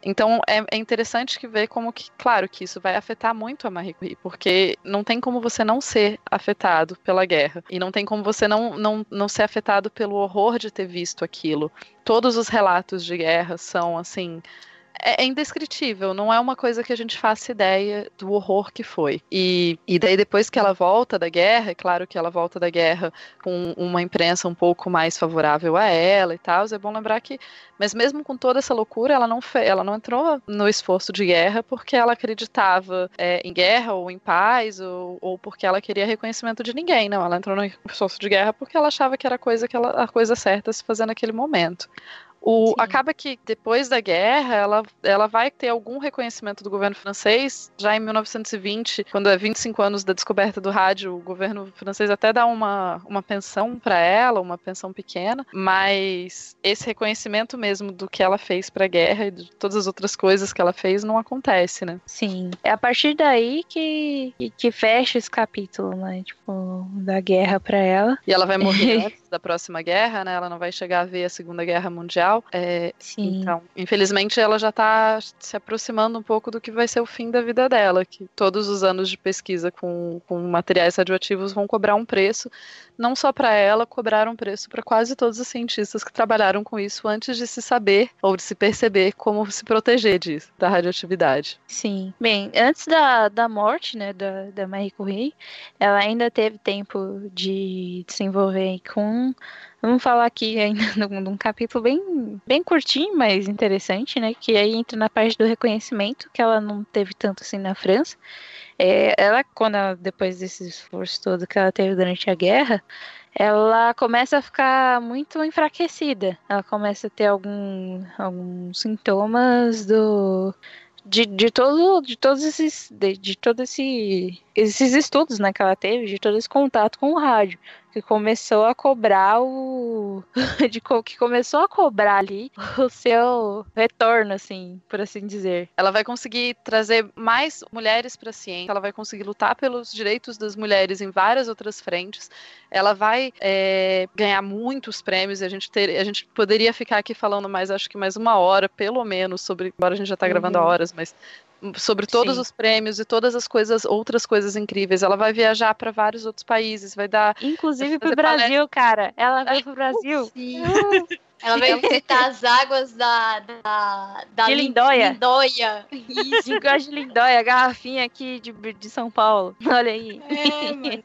Então é, é, interessante que ver como que, claro, que isso vai afetar muito a Marie Curie, porque não tem como você não ser afetado pela guerra e não tem como você não, não, não ser afetado pelo horror de ter visto aquilo. Todos os relatos de guerra são assim é, é, indescritível, não é uma coisa que a gente faça ideia do horror que foi. E, e daí, depois que ela volta da guerra, é claro que ela volta da guerra com uma imprensa um pouco mais favorável a ela e tal, é bom lembrar que, mas mesmo com toda essa loucura, ela não, fe, ela não entrou no esforço de guerra porque ela acreditava é, em guerra ou em paz ou, ou porque ela queria reconhecimento de ninguém, não, ela entrou no esforço de guerra porque ela achava que era coisa, que ela, a coisa certa a se fazer naquele momento. O, acaba que depois da guerra ela, ela vai ter algum reconhecimento do governo francês. Já em 1920, quando é 25 anos da descoberta do rádio, o governo francês até dá uma, uma pensão para ela, uma pensão pequena, mas esse reconhecimento mesmo do que ela fez para a guerra e de todas as outras coisas que ela fez não acontece, né? Sim. É a partir daí que, que fecha esse capítulo, né? Tipo, da guerra para ela. E ela vai morrer <laughs> da próxima guerra, né? Ela não vai chegar a ver a Segunda Guerra Mundial. É, Sim. Então, infelizmente, ela já está se aproximando um pouco do que vai ser o fim da vida dela, que todos os anos de pesquisa com, com materiais radioativos vão cobrar um preço, não só para ela, cobraram um preço para quase todos os cientistas que trabalharam com isso antes de se saber ou de se perceber como se proteger disso, da radioatividade. Sim. Bem, antes da, da morte, né, da, da Marie Curie, ela ainda teve tempo de se envolver com Vamos falar aqui ainda <laughs> de um capítulo bem, bem curtinho, mas interessante, né? Que aí entra na parte do reconhecimento, que ela não teve tanto assim na França. É, ela, quando ela, depois desse esforço todo que ela teve durante a guerra, ela começa a ficar muito enfraquecida. Ela começa a ter algum, alguns sintomas do de, de todo de todos esses de, de todo esse esses estudos né, que ela teve, de todo esse contato com o rádio que começou a cobrar o. <laughs> de que começou a cobrar ali o seu retorno, assim, por assim dizer. Ela vai conseguir trazer mais mulheres para a ciência, ela vai conseguir lutar pelos direitos das mulheres em várias outras frentes, ela vai é, ganhar muitos prêmios e a gente, ter, a gente poderia ficar aqui falando mais, acho que mais uma hora, pelo menos, sobre. Embora a gente já está gravando uhum. horas, mas sobre todos Sim. os prêmios e todas as coisas, outras coisas incríveis. Ela vai viajar para vários outros países, vai dar. Inclusive pro Brasil, palestra. cara. Ela veio pro <laughs> Brasil. Sim. Ela veio visitar as águas da, da, da de Lindóia. Lindóia. Isso. De Lindóia, a garrafinha aqui de, de São Paulo. <laughs> Olha aí.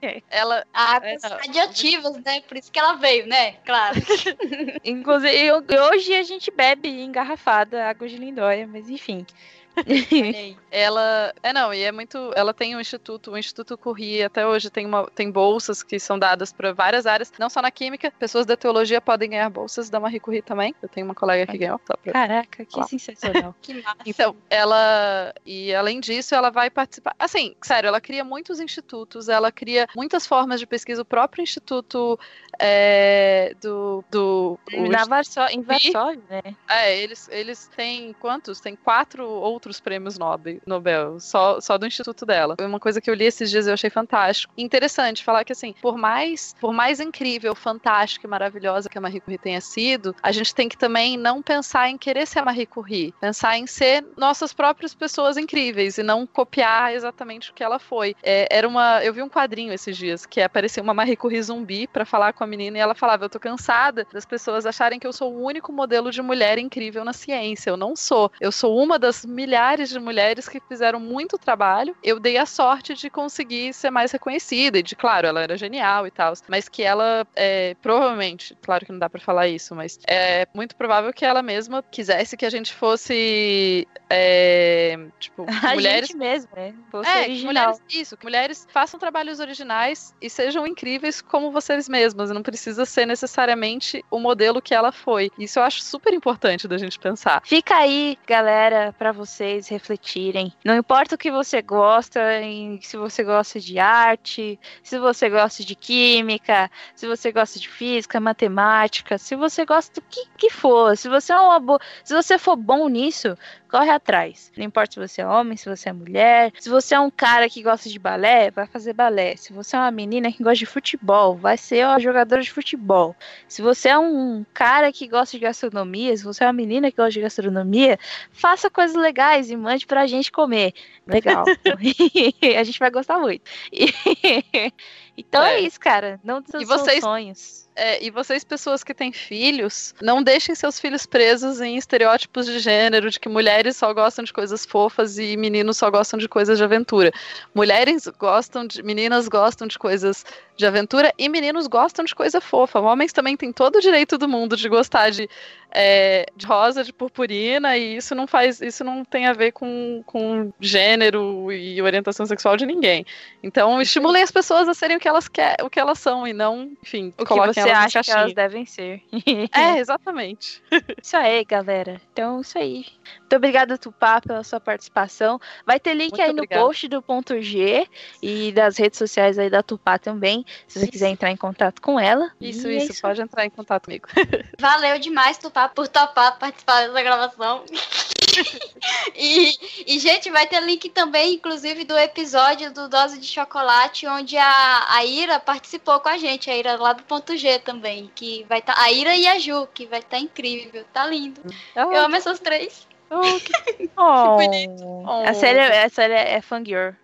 É, ela, águas é, radiativas, né? Por isso que ela veio, né? Claro. <laughs> Inclusive, hoje a gente bebe engarrafada água de Lindóia, mas enfim. <laughs> ela. É, não, e é muito. Ela tem um instituto, o Instituto Curri, até hoje tem, uma, tem bolsas que são dadas para várias áreas, não só na química. Pessoas da teologia podem ganhar bolsas da Marie Curie também. Eu tenho uma colega que ganhou. Pra... Caraca, que sensacional. <laughs> que massa. Então, ela. E além disso, ela vai participar. Assim, sério, ela cria muitos institutos, ela cria muitas formas de pesquisa. O próprio Instituto é, do. do Na Varsóvia, em Varsóvia, né? É, eles, eles têm quantos? Tem quatro outros outros prêmios Nobel, só, só do instituto dela. Uma coisa que eu li esses dias e eu achei fantástico. Interessante falar que, assim, por mais, por mais incrível, fantástica e maravilhosa que a Marie Curie tenha sido, a gente tem que também não pensar em querer ser a Marie Curie, pensar em ser nossas próprias pessoas incríveis e não copiar exatamente o que ela foi. É, era uma, eu vi um quadrinho esses dias que apareceu uma Marie Curie zumbi para falar com a menina e ela falava: "Eu tô cansada das pessoas acharem que eu sou o único modelo de mulher incrível na ciência. Eu não sou. Eu sou uma das milhares milhares de mulheres que fizeram muito trabalho. Eu dei a sorte de conseguir ser mais reconhecida e de, claro, ela era genial e tal, mas que ela é, provavelmente, claro que não dá para falar isso, mas é muito provável que ela mesma quisesse que a gente fosse é, tipo, <laughs> a mulheres gente mesmo, né? Fosse é, original. Mulheres, isso, que mulheres façam trabalhos originais e sejam incríveis como vocês mesmas, não precisa ser necessariamente o modelo que ela foi. Isso eu acho super importante da gente pensar. Fica aí, galera, para você vocês refletirem. Não importa o que você gosta, se você gosta de arte, se você gosta de química, se você gosta de física, matemática, se você gosta do que, que for, se você é uma boa, se você for bom nisso, corre atrás. Não importa se você é homem, se você é mulher, se você é um cara que gosta de balé, vai fazer balé. Se você é uma menina que gosta de futebol, vai ser uma jogadora de futebol. Se você é um cara que gosta de gastronomia, se você é uma menina que gosta de gastronomia, faça coisas legais e mande pra gente comer. Legal. <laughs> <laughs> a gente vai gostar muito. <laughs> então é. é. isso, cara. Não e vocês, sonhos. É, e vocês, pessoas que têm filhos, não deixem seus filhos presos em estereótipos de gênero, de que mulheres só gostam de coisas fofas e meninos só gostam de coisas de aventura. Mulheres gostam de. Meninas gostam de coisas de aventura e meninos gostam de coisa fofa. Homens também têm todo o direito do mundo de gostar de, é, de rosa, de purpurina, e isso não faz. Isso não tem a ver com, com gênero e orientação sexual de ninguém. Então, estimulem as pessoas a serem o que elas querem, o que elas são, e não, enfim, o que você você acha que elas devem ser. é, <laughs> exatamente. Isso aí, galera. Então, isso aí. Muito obrigada, Tupá, pela sua participação. Vai ter link Muito aí no post do ponto G e das redes sociais aí da Tupá também, se você isso. quiser entrar em contato com ela. Isso, isso, é isso, pode entrar em contato comigo. <laughs> Valeu demais, Tupá, por topar participar dessa gravação. <laughs> e, e, gente, vai ter link também, inclusive, do episódio do Dose de Chocolate, onde a, a Ira participou com a gente, a Ira lá do ponto G também, que vai estar. Tá, a Ira e a Ju, que vai estar tá incrível, tá lindo. Oh, eu amo essas três. Oh, que... <laughs> oh. que bonito. Oh. A série, a série é fangirl.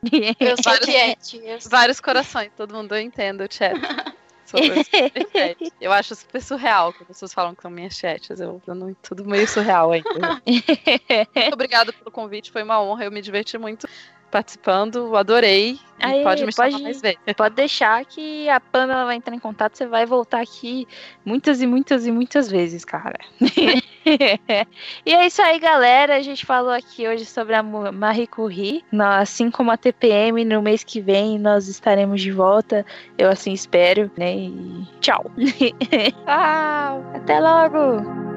Eu sou <laughs> chat. Vários corações, todo mundo entende <laughs> o chat. eu acho super surreal quando as pessoas falam que são minhas chats. Eu, eu não, tudo meio surreal ainda. muito obrigada pelo convite, foi uma honra, eu me diverti muito participando, adorei. Aí, pode me pode, mais. <laughs> Pode deixar que a Pamela vai entrar em contato, você vai voltar aqui muitas e muitas e muitas vezes, cara. <laughs> e é isso aí, galera. A gente falou aqui hoje sobre a Marie Curie. Assim como a TPM, no mês que vem nós estaremos de volta. Eu assim espero, né? E tchau. <laughs> tchau. Até logo.